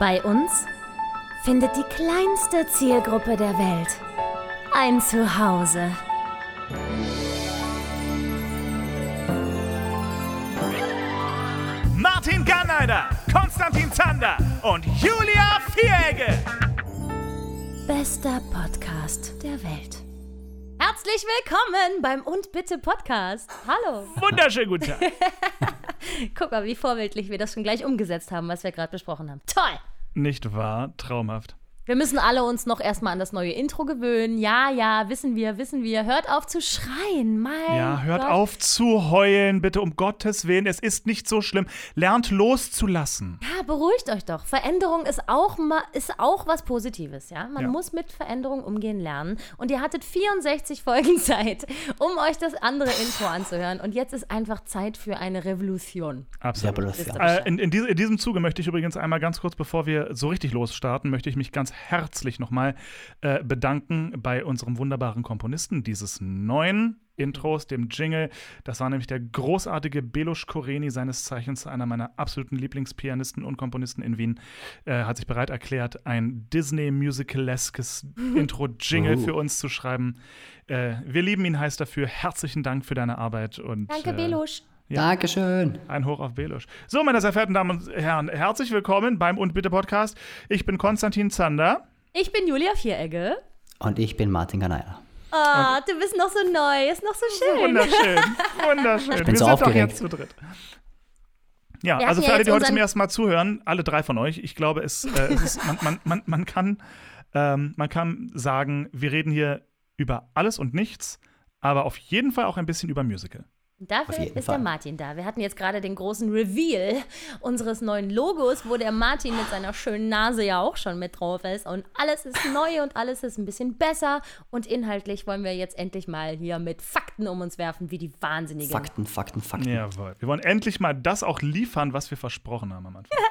Bei uns findet die kleinste Zielgruppe der Welt ein Zuhause. Martin Garneider, Konstantin Zander und Julia Vieregge. Bester Podcast der Welt. Herzlich willkommen beim Und Bitte Podcast. Hallo. Wunderschönen guten Tag. Guck mal, wie vorbildlich wir das schon gleich umgesetzt haben, was wir gerade besprochen haben. Toll. Nicht wahr? Traumhaft. Wir müssen alle uns noch erstmal an das neue Intro gewöhnen. Ja, ja, wissen wir, wissen wir. Hört auf zu schreien. Mein Ja, hört Gott. auf zu heulen, bitte um Gottes Willen. Es ist nicht so schlimm. Lernt loszulassen. Ja, beruhigt euch doch. Veränderung ist auch, ist auch was Positives, ja? Man Ja. muss mit Veränderung umgehen lernen. Und ihr hattet 64 Folgen Zeit, um euch das andere Intro anzuhören. Und jetzt ist einfach Zeit für eine Revolution. Absolut. Revolution. Äh, in, in diesem Zuge möchte ich übrigens einmal ganz kurz, bevor wir so richtig losstarten, möchte ich mich ganz herzlich nochmal äh, bedanken bei unserem wunderbaren Komponisten dieses neuen Intros, dem Jingle. Das war nämlich der großartige Belush Koreni, seines Zeichens einer meiner absoluten Lieblingspianisten und Komponisten in Wien, äh, hat sich bereit erklärt, ein Disney-Musicaleskes Intro-Jingle Oh. für uns zu schreiben. Äh, wir lieben ihn heiß dafür. Herzlichen Dank für deine Arbeit. Und, Danke, äh, Belusch. Ja. Dankeschön. ein Hoch auf Belusch. So, meine sehr verehrten Damen und Herren, herzlich willkommen beim Und Bitte Podcast. Ich bin Konstantin Zander. Ich bin Julia Vieregge. Und ich bin Martin Ganeier. Ah, du bist noch so neu. Ist noch so schön. Wunderschön, wunderschön. bin Wir so sind doch aufgeregt. jetzt zu dritt. Ja, Wir also für ja alle, die heute zum ersten Mal zuhören, alle drei von euch, ich glaube, es, äh, es ist, man, man, man, man, kann, ähm, man kann sagen, wir reden hier über alles und nichts, aber auf jeden Fall auch ein bisschen über Musical. Dafür ist Fall. der Martin da. Wir hatten jetzt gerade den großen Reveal unseres neuen Logos, wo der Martin mit seiner schönen Nase ja auch schon mit drauf ist. Und alles ist neu und alles ist ein bisschen besser. Und inhaltlich wollen wir jetzt endlich mal hier mit Fakten um uns werfen, wie die Wahnsinnigen. Fakten, Fakten, Fakten. Jawohl. Wir wollen endlich mal das auch liefern, was wir versprochen haben am Anfang.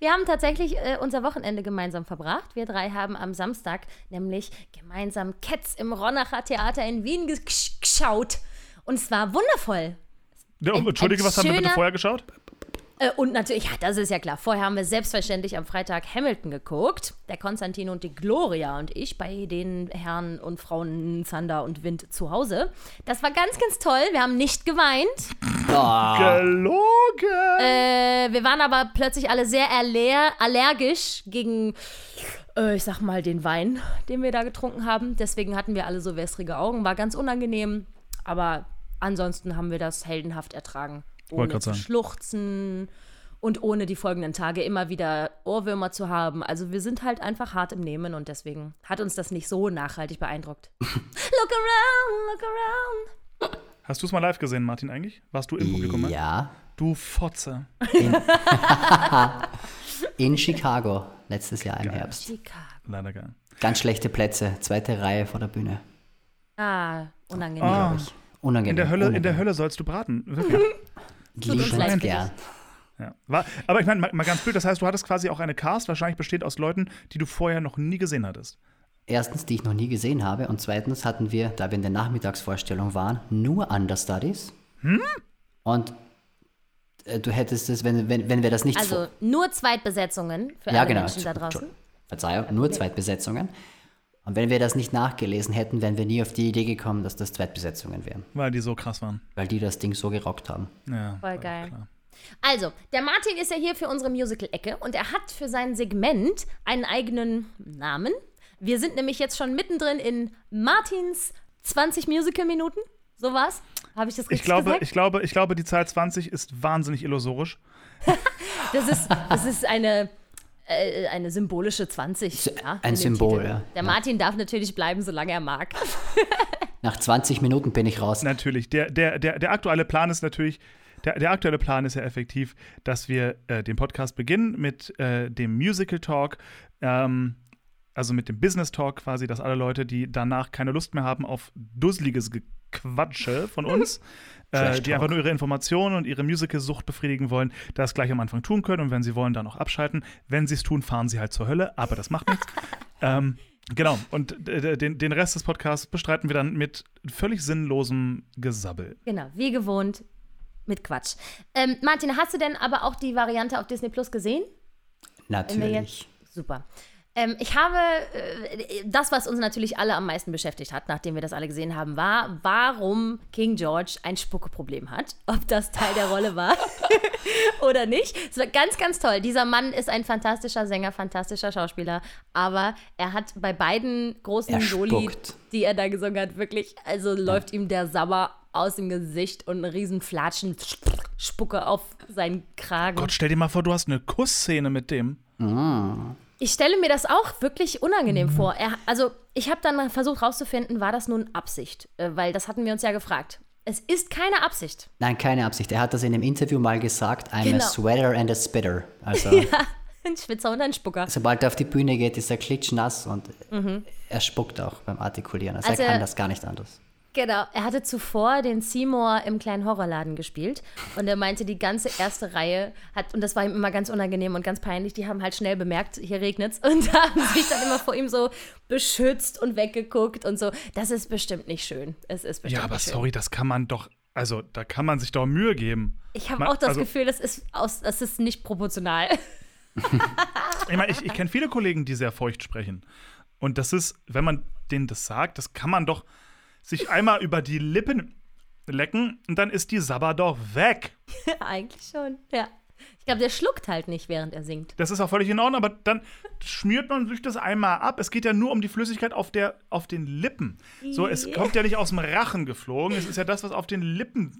Wir haben tatsächlich äh, unser Wochenende gemeinsam verbracht. Wir drei haben am Samstag nämlich gemeinsam Cats im Ronacher Theater in Wien gesch- geschaut. Und es war wundervoll. Oh, Ein- Entschuldige, ein was haben wir bitte schöner- vorher geschaut? Äh, und natürlich, ja, das ist ja klar. Vorher haben wir selbstverständlich am Freitag Hamilton geguckt. Der Konstantin und die Gloria und ich bei den Herren und Frauen Zander und Wind zu Hause. Das war ganz, ganz toll. Wir haben nicht geweint. Gelogen! Äh, wir waren aber plötzlich alle sehr aller allergisch gegen, äh, ich sag mal, den Wein, den wir da getrunken haben. Deswegen hatten wir alle so wässrige Augen. War ganz unangenehm. Aber ansonsten haben wir das heldenhaft ertragen. Ohne zu sagen. schluchzen und ohne die folgenden Tage immer wieder Ohrwürmer zu haben. Also wir sind halt einfach hart im Nehmen und deswegen hat uns das nicht so nachhaltig beeindruckt. look around, look around. Hast du es mal live gesehen, Martin, eigentlich? Warst du im Publikum? ne? Ja, Du Fotze. in Chicago letztes Jahr im Herbst. Chicago. Leider geil. Ganz schlechte Plätze, zweite Reihe vor der Bühne. Ah, unangenehm. Ah. Unangenehm. In der Hölle, in der. Hölle sollst du braten. Wirklich. Liebend gern. Ja. War, aber ich meine, mal, mal ganz blöd, das heißt, du hattest quasi auch eine Cast, wahrscheinlich besteht aus Leuten, die du vorher noch nie gesehen hattest. Erstens, die ich noch nie gesehen habe. Und zweitens hatten wir, da wir in der Nachmittagsvorstellung waren, nur Understudies. Hm? Und äh, du hättest es, wenn, wenn, wenn wir das nicht Also nur Zweitbesetzungen für Ja, alle genau. Menschen da draußen. Verzeihung, nur Zweitbesetzungen. Und wenn wir das nicht nachgelesen hätten, wären wir nie auf die Idee gekommen, dass das Zweitbesetzungen wären. Weil die so krass waren. Weil die das Ding so gerockt haben. Ja, Voll geil. klar. Also, der Martin ist ja hier für unsere Musical-Ecke und er hat für sein Segment einen eigenen Namen. Wir sind nämlich jetzt schon mittendrin in Martins 20 Musical-Minuten. So was? Habe ich das richtig Ich glaube, gesagt? ich, glaube, ich glaube, die Zahl 20 ist wahnsinnig illusorisch. Das ist, das ist eine, äh, eine symbolische 20. Ja, ein Symbol, Titel. ja. Der Ja. Martin darf natürlich bleiben, solange er mag. Nach 20 Minuten bin ich raus. Natürlich. Der, der, der, der aktuelle Plan ist natürlich, der, der aktuelle Plan ist ja effektiv, dass wir äh, den Podcast beginnen mit äh, dem Musical Talk, ähm, also mit dem Business Talk quasi, dass alle Leute, die danach keine Lust mehr haben auf dusseliges Gequatsche von uns, äh, die einfach nur ihre Informationen und ihre Musical-Sucht befriedigen wollen, das gleich am Anfang tun können und wenn sie wollen, dann auch abschalten. Wenn sie es tun, fahren sie halt zur Hölle, aber das macht nichts. ähm, Genau, und äh, den, den Rest des Podcasts bestreiten wir dann mit völlig sinnlosem Gesabbel. Genau, wie gewohnt mit Quatsch. Ähm, Martin, hast du denn aber auch die Variante auf Disney Plus gesehen? Natürlich. Super. Ähm, ich habe, äh, das, was uns natürlich alle am meisten beschäftigt hat, nachdem wir das alle gesehen haben, war, warum King George ein Spuckeproblem hat. Ob das Teil der Rolle war oder nicht. Es war ganz, ganz toll. Dieser Mann ist ein fantastischer Sänger, fantastischer Schauspieler, aber er hat bei beiden großen Soli, spuckt. die er da gesungen hat, wirklich, also läuft ihm der Sabber aus dem Gesicht und eine riesen Flatschen Spucke auf seinen Kragen. Gott, stell dir mal vor, du hast eine Kussszene mit dem. Ich stelle mir das auch wirklich unangenehm vor. Er, also, ich habe dann versucht rauszufinden, war das nun Absicht? Äh, weil das hatten wir uns ja gefragt. Es ist keine Absicht. Nein, keine Absicht. Er hat das in einem Interview mal gesagt, I'm Genau. a sweater and a spitter. Also, Ein Spitzer und ein Spucker. sobald er auf die Bühne geht, ist er klitschnass und er spuckt auch beim Artikulieren. Also, Mhm. Also er- kann das gar nicht anders. Genau. Er hatte zuvor den Seymour im kleinen Horrorladen gespielt. Und er meinte, die ganze erste Reihe hat, und das war ihm immer ganz unangenehm und ganz peinlich, die haben halt schnell bemerkt, hier regnet's. Und haben sich dann immer vor ihm so beschützt und weggeguckt und so. Das ist bestimmt nicht schön. Es ist bestimmt Ja, aber sorry, das kann man doch, also da kann man sich doch Mühe geben. Ich habe auch das also- Gefühl, das ist, aus, das ist nicht proportional. Ich meine, ich, ich kenne viele Kollegen, die sehr feucht sprechen. Und das ist, wenn man denen das sagt, das kann man doch sich einmal über die Lippen lecken und dann ist die Sabber doch weg. Eigentlich schon, ja. Ich glaube, der schluckt halt nicht, während er singt. Das ist auch völlig in Ordnung, aber dann schmiert man sich das einmal ab. Es geht ja nur um die Flüssigkeit auf, der, auf den Lippen. So, es kommt ja nicht aus dem Rachen geflogen. Es ist ja das, was auf den Lippen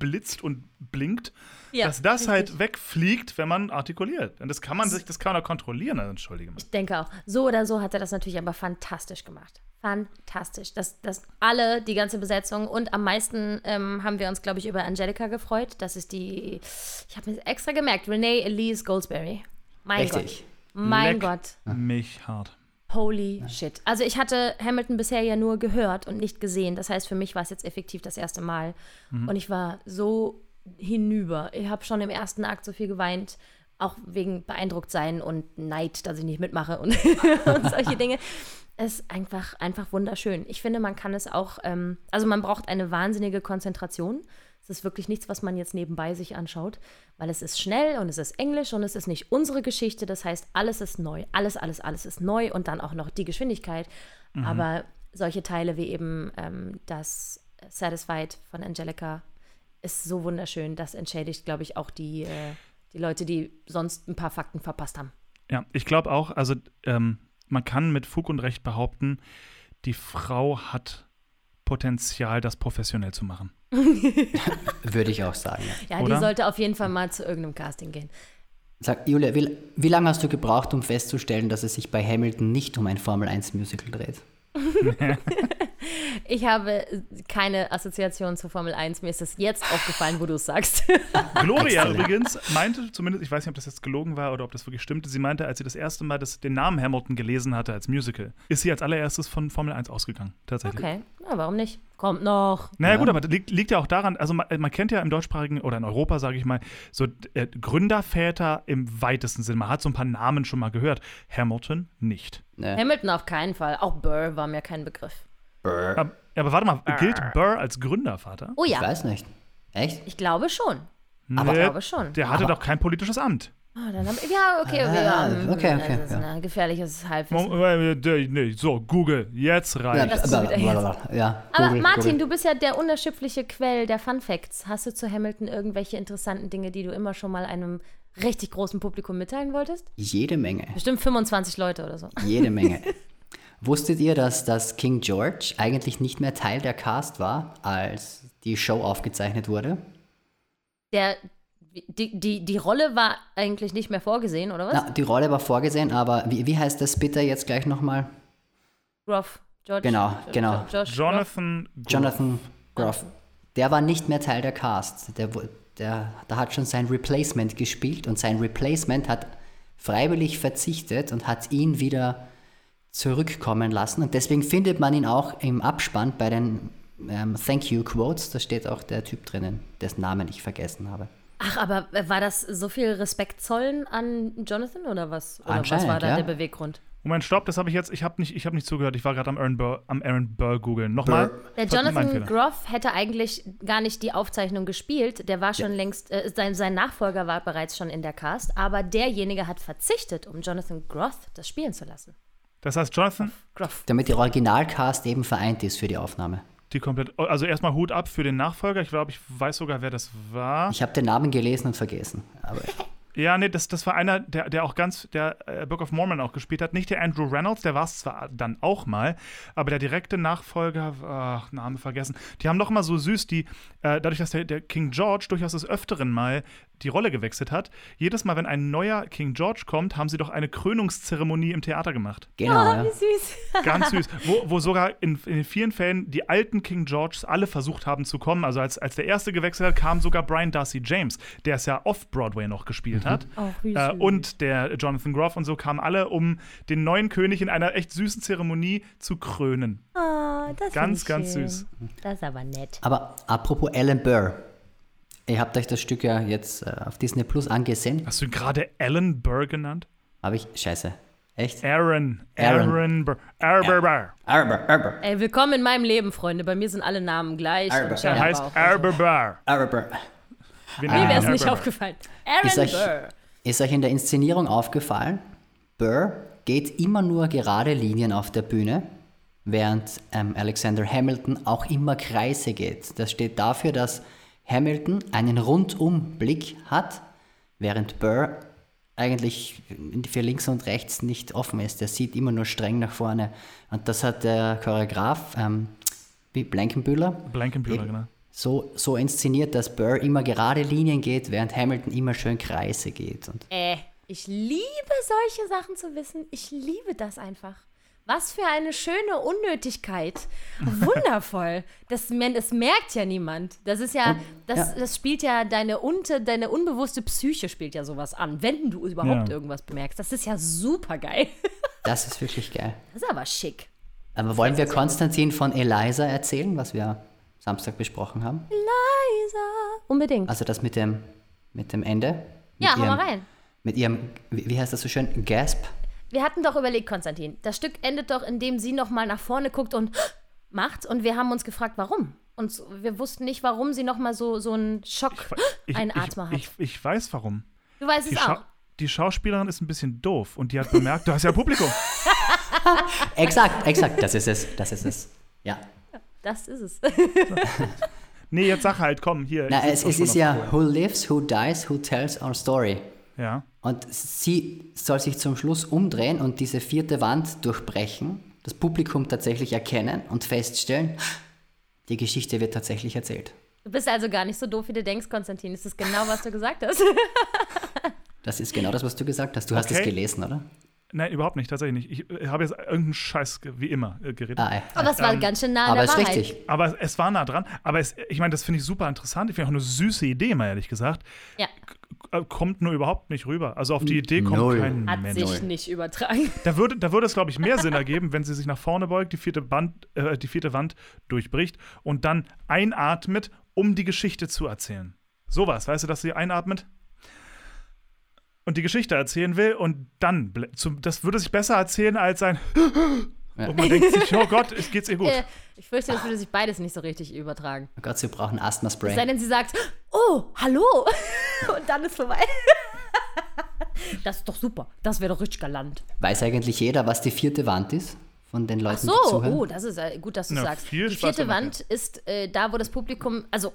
blitzt und blinkt, Ja, dass das richtig. halt wegfliegt, wenn man artikuliert. Und das kann man sich, das kann man auch kontrollieren, also, entschuldige mal. Ich denke auch. So oder so hat er das natürlich aber fantastisch gemacht. Fantastisch. Das, das alle, die ganze Besetzung. Und am meisten ähm, haben wir uns, glaube ich, über Angelica gefreut. Das ist die, ich habe mir extra gemerkt, Renee Elise Goldsberry. Mein Richtig. Gott. Mein Leck Gott. Mich hart. Holy shit. Also ich hatte Hamilton bisher ja nur gehört und nicht gesehen. Das heißt, für mich war es jetzt effektiv das erste Mal. Und ich war so hinüber. Ich habe schon im ersten Akt so viel geweint, auch wegen beeindruckt sein und Neid, dass ich nicht mitmache und, und solche Dinge. Es ist einfach, einfach wunderschön. Ich finde, man kann es auch, ähm, also man braucht eine wahnsinnige Konzentration. Es ist wirklich nichts, was man jetzt nebenbei sich anschaut, weil es ist schnell und es ist Englisch und es ist nicht unsere Geschichte. Das heißt, alles ist neu. Alles, alles, alles ist neu und dann auch noch die Geschwindigkeit. Aber solche Teile wie eben ähm, das Satisfied von Angelica ist so wunderschön. Das entschädigt, glaube ich, auch die, äh, die Leute, die sonst ein paar Fakten verpasst haben. Ja, ich glaube auch, also ähm, man kann mit Fug und Recht behaupten, die Frau hat Potenzial, das professionell zu machen. Würde ich auch sagen. Ja. Ja, Oder? die sollte auf jeden Fall mal zu irgendeinem Casting gehen. Sag, Julia, wie, wie lange hast du gebraucht, um festzustellen, dass es sich bei Hamilton nicht um ein Formel-1-Musical dreht? Ich habe keine Assoziation zur Formel 1. Mir ist es jetzt aufgefallen, wo du es sagst. Gloria übrigens meinte zumindest, ich weiß nicht, ob das jetzt gelogen war oder ob das wirklich stimmte, sie meinte, als sie das erste Mal das, den Namen Hamilton gelesen hatte als Musical, ist sie als allererstes von Formel 1 ausgegangen, tatsächlich. Okay, na, warum nicht? Kommt noch. Naja, Ja. gut, aber das liegt, liegt ja auch daran, also man, man kennt ja im deutschsprachigen oder in Europa, sage ich mal, so äh, Gründerväter im weitesten Sinn. Man hat so ein paar Namen schon mal gehört. Hamilton nicht. Ne? Hamilton auf keinen Fall. Auch Burr war mir kein Begriff. Brr. Aber, aber warte mal, gilt Burr als Gründervater? Oh Ich ja, weiß nicht. Echt? ich glaube schon. Aber- Ich glaube schon. Der hatte Aber- doch kein politisches Amt. Ah, dann hab, ja, okay, okay. Ah, ja, mm, okay, okay, Das ist ja. ein gefährliches Halbwissen. Äh, äh, nee, So, Google, jetzt Ja, rein. bla. ja Aber Martin, Google. du bist ja der unerschöpfliche Quell der Fun Facts. Hast du zu Hamilton irgendwelche interessanten Dinge, die du immer schon mal einem richtig großen Publikum mitteilen wolltest? Jede Menge. Bestimmt 25 Leute oder so. Jede Menge. Wusstet ihr, dass das King George eigentlich nicht mehr Teil der Cast war, als die Show aufgezeichnet wurde? Der, die, die, die Rolle war eigentlich nicht mehr vorgesehen, oder was? Na, die Rolle war vorgesehen, aber wie, wie heißt das bitte jetzt gleich nochmal? Groff. George. Genau, Jo- genau. Groff. Jonathan. Groff. Jonathan Groff. Der war nicht mehr Teil der Cast. Der, der, da hat schon sein Replacement gespielt und sein Replacement hat freiwillig verzichtet und hat ihn wieder zurückkommen lassen. Und deswegen findet man ihn auch im Abspann bei den ähm, Thank You Quotes. Da steht auch der Typ drinnen, dessen Namen ich vergessen habe. Ach, aber war das so viel Respekt zollen an Jonathan oder was? Oder was war da ja. der Beweggrund? Moment, stopp, das habe ich jetzt, ich habe nicht, ich hab nicht zugehört, ich war gerade am Aaron Burr, am Aaron Burr googeln. Nochmal. Der Jonathan. Groff hätte eigentlich gar nicht die Aufzeichnung gespielt. Der war schon längst, äh, sein, sein Nachfolger war bereits schon in der Cast, aber derjenige hat verzichtet, um Jonathan Groff das spielen zu lassen. Das heißt, Jonathan, Groff. Damit der Originalcast eben vereint ist für die Aufnahme. die komplett, also erstmal Hut ab für den Nachfolger. Ich glaube, ich weiß sogar, wer das war. Ich habe den Namen gelesen und vergessen. Aber Ja, nee, das, das war einer, der, der auch ganz, der äh, Book of Mormon auch gespielt hat. Nicht der Andrew Reynolds, der war es zwar dann auch mal, aber der direkte Nachfolger, ach, Name vergessen. Die haben doch immer so süß, die, äh, dadurch, dass der, der King George durchaus des Öfteren mal die Rolle gewechselt hat, jedes Mal, wenn ein neuer King George kommt, haben sie doch eine Krönungszeremonie im Theater gemacht. genau, Oh, ja. wie süß. Ganz süß. Wo, wo sogar in, in vielen Fällen die alten King Georges alle versucht haben zu kommen. Also als, als der erste gewechselt hat, kam sogar Brian Darcy James, der es ja off-Broadway noch gespielt hat. Oh, wie äh, süß. und der Jonathan Groff und so kamen alle, um den neuen König in einer echt süßen Zeremonie zu krönen. Oh, das Ganz, ganz schön. süß. Das ist aber nett. Aber apropos Alan Burr. Ihr habt euch das Stück ja jetzt äh, auf Disney Plus angesehen. Hast du gerade Alan Burr genannt? Habe ich. Scheiße. Echt? Aaron. Aaron. Aaron Burr. Aaron Burr. Burr. Arber, Ey, willkommen in meinem Leben, Freunde. Bei mir sind alle Namen gleich. Er Er heißt Aaron Burr. Arber. Nennen Mir wäre es nicht Burr. aufgefallen. Aaron Ist euch, Burr. ist euch in der Inszenierung aufgefallen? Burr geht immer nur gerade Linien auf der Bühne, während ähm, Alexander Hamilton auch immer Kreise geht. Das steht dafür, dass Hamilton einen Rundumblick hat, während Burr eigentlich für links und rechts nicht offen ist. Der sieht immer nur streng nach vorne. Und das hat der Choreograf ähm, wie Blankenbühler Blankenbühler, genau. so, so inszeniert, dass Burr immer gerade Linien geht, während Hamilton immer schön Kreise geht. Und Äh, ich liebe solche Sachen zu wissen. Ich liebe das einfach. Was für eine schöne Unnötigkeit. Wundervoll. Das, das merkt ja niemand. Das ist ja, das, ja. das spielt ja deine, unte, deine unbewusste Psyche spielt ja sowas an, wenn du überhaupt Ja. irgendwas bemerkst. Das ist ja super geil. das ist wirklich geil. Das ist aber schick. Aber wollen wir Konstantin von Eliza erzählen, was wir Samstag besprochen haben? Liza. Unbedingt. Also das mit dem, mit dem Ende? Mit ja, hau ihrem, mal rein. Mit ihrem, wie heißt das so schön? Gasp? Wir hatten doch überlegt, Konstantin, das Stück endet doch, indem sie nochmal nach vorne guckt und macht. Und wir haben uns gefragt, warum. Und wir wussten nicht, warum sie nochmal so, so einen Schock, Ich, einen ich, Atmer hat. ich, ich weiß warum. du weißt Die, es Schau auch. die Schauspielerin ist ein bisschen doof und die hat bemerkt, du hast ja Publikum. Exakt, exakt, das ist es, das ist es. Ja. Das ist es. Nee, jetzt sag halt, komm, hier. Na, es, ist ja, who lives, who dies, who tells our story. Ja. Und sie soll sich zum Schluss umdrehen und diese vierte Wand durchbrechen, das Publikum tatsächlich erkennen und feststellen, die Geschichte wird tatsächlich erzählt. Du bist also gar nicht so doof, wie du denkst, Konstantin. Das ist genau, was du gesagt hast. Das ist genau das, was du gesagt hast. Du hast es Okay. gelesen, oder? Nein, überhaupt nicht, tatsächlich nicht. Ich äh, habe jetzt irgendeinen Scheiß, wie immer, äh, geredet. Ah, ey. Aber es war ganz schön nah an Aber der Wahrheit. richtig. Aber es, es war nah dran. Aber es, ich meine, das finde ich super interessant. Ich finde auch eine süße Idee, mal ehrlich gesagt. Ja, Kommt nur überhaupt nicht rüber. Also auf die Idee kommt Null. kein hat Mensch. sich nicht übertragen. Da würde, da würde es, glaube ich, mehr Sinn ergeben, wenn sie sich nach vorne beugt, die vierte, Band, äh, die vierte Wand durchbricht und dann einatmet, um die Geschichte zu erzählen. Sowas, weißt du, dass sie einatmet und die Geschichte erzählen will und dann, das würde sich besser erzählen als ein und man denkt sich, oh Gott, es geht's ihr gut. Äh, ich fürchte, das würde sich beides nicht so richtig übertragen. Oh Gott, sie brauchen Es sei Asthma-Spray. denn, sie sagt, oh, hallo. Und dann ist vorbei. Das ist doch super. Das wäre doch richtig galant. Weiß eigentlich jeder, was die vierte Wand ist? Von den Leuten, So, die zuhören? oh, das ist äh, gut, dass du Na, sagst. Die vierte Wand ist äh, da, wo das Publikum, also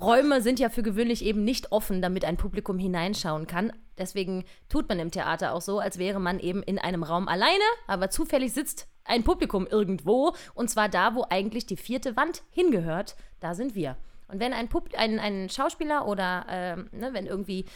Räume sind ja für gewöhnlich eben nicht offen, damit ein Publikum hineinschauen kann. Deswegen tut man im Theater auch so, als wäre man eben in einem Raum alleine, aber zufällig sitzt ein Publikum irgendwo und zwar da, wo eigentlich die vierte Wand hingehört. Da sind wir. Und wenn ein, Pub ein, ein Schauspieler oder ähm, ne, wenn irgendwie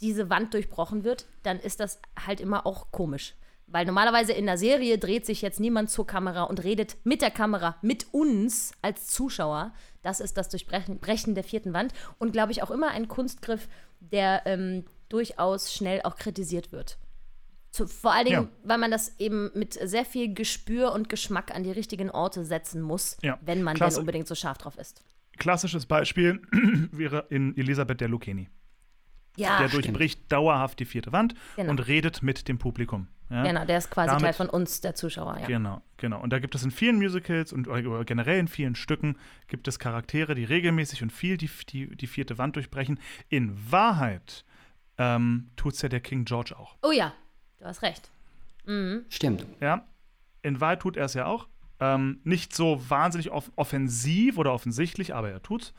diese Wand durchbrochen wird, dann ist das halt immer auch komisch. Weil normalerweise in der Serie dreht sich jetzt niemand zur Kamera und redet mit der Kamera, mit uns als Zuschauer. Das ist das Durchbrechen Brechen der vierten Wand und glaube ich auch immer ein Kunstgriff, der ähm, durchaus schnell auch kritisiert wird. Zu, vor allen Dingen, Ja. weil man das eben mit sehr viel Gespür und Geschmack an die richtigen Orte setzen muss, Ja. wenn man Klasse. denn unbedingt so scharf drauf ist. Klassisches Beispiel wäre in Elisabeth der Lucchini. Ja, der durchbricht dauerhaft die vierte Wand Genau. und redet mit dem Publikum. Ja? Genau, der ist quasi Damit- Teil von uns, der Zuschauer, ja. Genau, genau. Und da gibt es in vielen Musicals und oder generell in vielen Stücken gibt es Charaktere, die regelmäßig und viel die, die, die vierte Wand durchbrechen. In Wahrheit ähm, tut es ja der King George auch. Oh ja, du hast recht. Mhm. Stimmt. Ja, in Wahrheit tut er es ja auch. Ähm, nicht so wahnsinnig off offensiv oder offensichtlich, aber er tut's.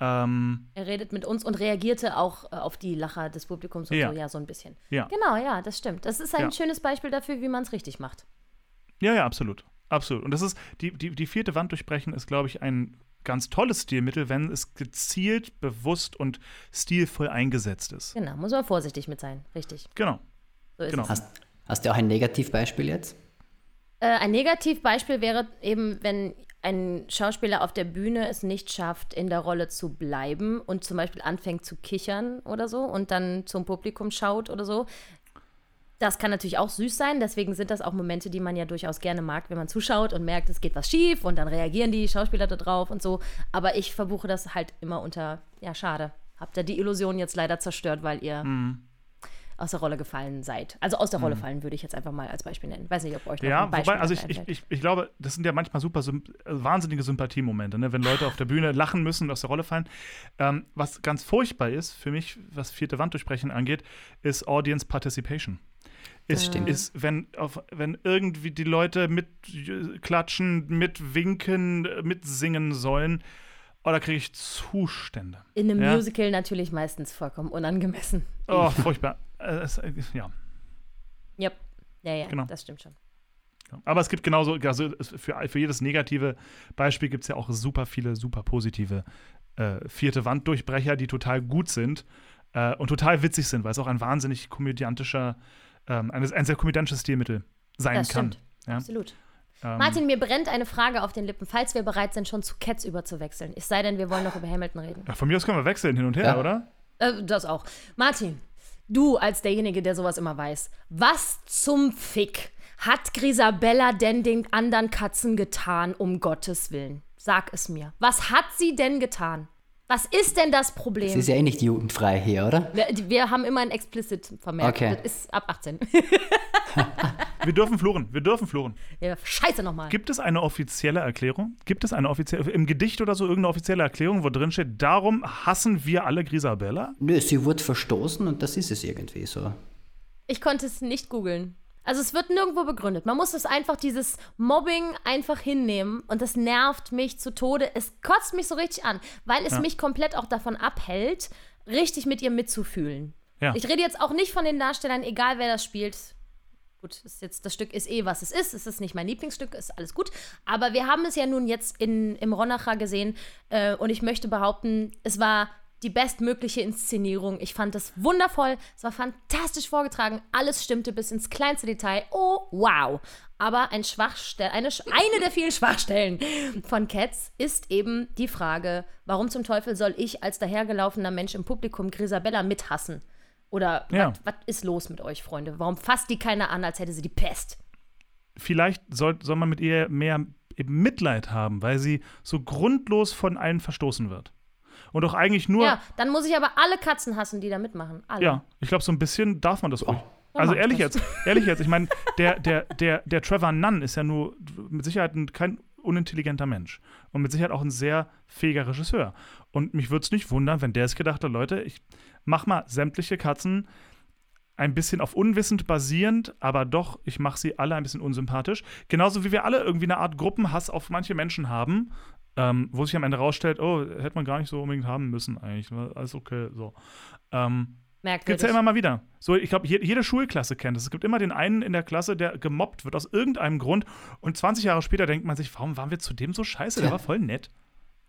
Ähm, Er redet mit uns und reagierte auch äh, auf die Lacher des Publikums und Ja. so, ja, so ein bisschen. ja. Genau, ja, das stimmt. Das ist ein Ja. schönes Beispiel dafür, wie man es richtig macht. ja, ja, absolut. Absolut. Und das ist, die, die, die vierte Wand durchbrechen ist, glaube ich, ein ganz tolles Stilmittel, wenn es gezielt, bewusst und stilvoll eingesetzt ist. Genau, muss man vorsichtig mit sein, richtig. Genau. So ist Genau. es. Hast, hast du auch ein Negativbeispiel jetzt? Äh, ein Negativbeispiel wäre eben, wenn ein Schauspieler auf der Bühne es nicht schafft, in der Rolle zu bleiben und zum Beispiel anfängt zu kichern oder so und dann zum Publikum schaut oder so. Das kann natürlich auch süß sein, deswegen sind das auch Momente, die man ja durchaus gerne mag, wenn man zuschaut und merkt, es geht was schief und dann reagieren die Schauspieler da drauf und so. Aber ich verbuche das halt immer unter, ja, schade. Habt ihr die Illusion jetzt leider zerstört, weil ihr aus der Rolle gefallen seid. Also aus der Rolle fallen würde ich jetzt einfach mal als Beispiel nennen. Weiß nicht, ob euch noch Ja, ein Beispiel wobei, also ich, ich, ich, ich glaube, das sind ja manchmal super äh, wahnsinnige Sympathiemomente, ne? wenn Leute auf der Bühne lachen müssen und aus der Rolle fallen. Ähm, was ganz furchtbar ist, für mich, was vierte Wand durchbrechen angeht, ist Audience Participation. Ist, stimmt. ist wenn, auf, wenn irgendwie die Leute mit äh, klatschen, mit winken, äh, mitsingen sollen, oh, da kriege ich Zustände. In einem Ja. Musical natürlich meistens vollkommen unangemessen. Oh, furchtbar. Äh, es, äh, ja. Yep. Ja, ja, Genau. das stimmt schon. Ja. Aber es gibt genauso, also für, für jedes negative Beispiel gibt es ja auch super viele, super positive äh, vierte Wanddurchbrecher, die total gut sind äh, und total witzig sind, weil es auch ein wahnsinnig komödiantischer, ähm, ein, ein sehr komödiantisches Stilmittel sein Das kann. stimmt. Ja? Absolut. Ähm, Martin, mir brennt eine Frage auf den Lippen, falls wir bereit sind, schon zu Cats überzuwechseln. Es sei denn, wir wollen noch über Hamilton reden. ja, von mir aus können wir wechseln hin und her, Ja. oder? Äh, das auch. Martin, du als derjenige, der sowas immer weiß, was zum Fick hat Grisabella denn den anderen Katzen getan, um Gottes Willen? Sag es mir. Was hat sie denn getan? Was ist denn das Problem? Es ist ja eh nicht jugendfrei hier, oder? wir, wir haben immer ein Explicit vermerkt. Okay. Das ist ab 18. Wir dürfen fluchen, wir dürfen fluchen. ja, scheiße nochmal. Gibt es eine offizielle Erklärung? Gibt es eine offizielle, im Gedicht oder so irgendeine offizielle Erklärung, wo drin steht, darum hassen wir alle Grisabella? Nö, sie wurde verstoßen und das ist es irgendwie so. Ich konnte es nicht googeln. Also es wird nirgendwo begründet. Man muss es einfach, dieses Mobbing einfach hinnehmen und das nervt mich zu Tode. Es kotzt mich so richtig an, weil es Ja. mich komplett auch davon abhält, richtig mit ihr mitzufühlen. Ja. Ich rede jetzt auch nicht von den Darstellern, egal wer das spielt. Gut, ist jetzt, das Stück ist eh, was es ist. Es ist nicht mein Lieblingsstück, ist alles gut. Aber wir haben es ja nun jetzt in, im Ronacher gesehen äh, und ich möchte behaupten, es war die bestmögliche Inszenierung. Ich fand es wundervoll. Es war fantastisch vorgetragen. Alles stimmte bis ins kleinste Detail. Oh, wow. Aber ein Schwachstell, eine, eine der vielen Schwachstellen von Cats ist eben die Frage, warum zum Teufel soll ich als dahergelaufener Mensch im Publikum Grisabella mithassen? Oder Ja. was ist los mit euch, Freunde? Warum fasst die keiner an, als hätte sie die Pest? Vielleicht soll, soll man mit ihr mehr Mitleid haben, weil sie so grundlos von allen verstoßen wird. Und auch eigentlich nur, Ja, dann muss ich aber alle Katzen hassen, die da mitmachen. Alle. Ja, ich glaube, so ein bisschen darf man das ruhig. Ja, Also ehrlich das. jetzt, ehrlich jetzt, ich meine, der, der, der, der Trevor Nunn ist ja nur mit Sicherheit ein, kein unintelligenter Mensch und mit Sicherheit auch ein sehr fähiger Regisseur. Und mich würde es nicht wundern, wenn der es gedacht hat, Leute, ich mach mal sämtliche Katzen ein bisschen auf unwissend basierend, aber doch, ich mache sie alle ein bisschen unsympathisch. Genauso wie wir alle irgendwie eine Art Gruppenhass auf manche Menschen haben, ähm, wo sich am Ende rausstellt, oh, hätte man gar nicht so unbedingt haben müssen eigentlich. Alles okay, so. Ähm, Gibt es ja immer mal wieder. So, ich glaube, je, jede Schulklasse kennt es. Es gibt immer den einen in der Klasse, der gemobbt wird aus irgendeinem Grund. Und 20 Jahre später denkt man sich, warum waren wir zu dem so scheiße? Der war voll nett.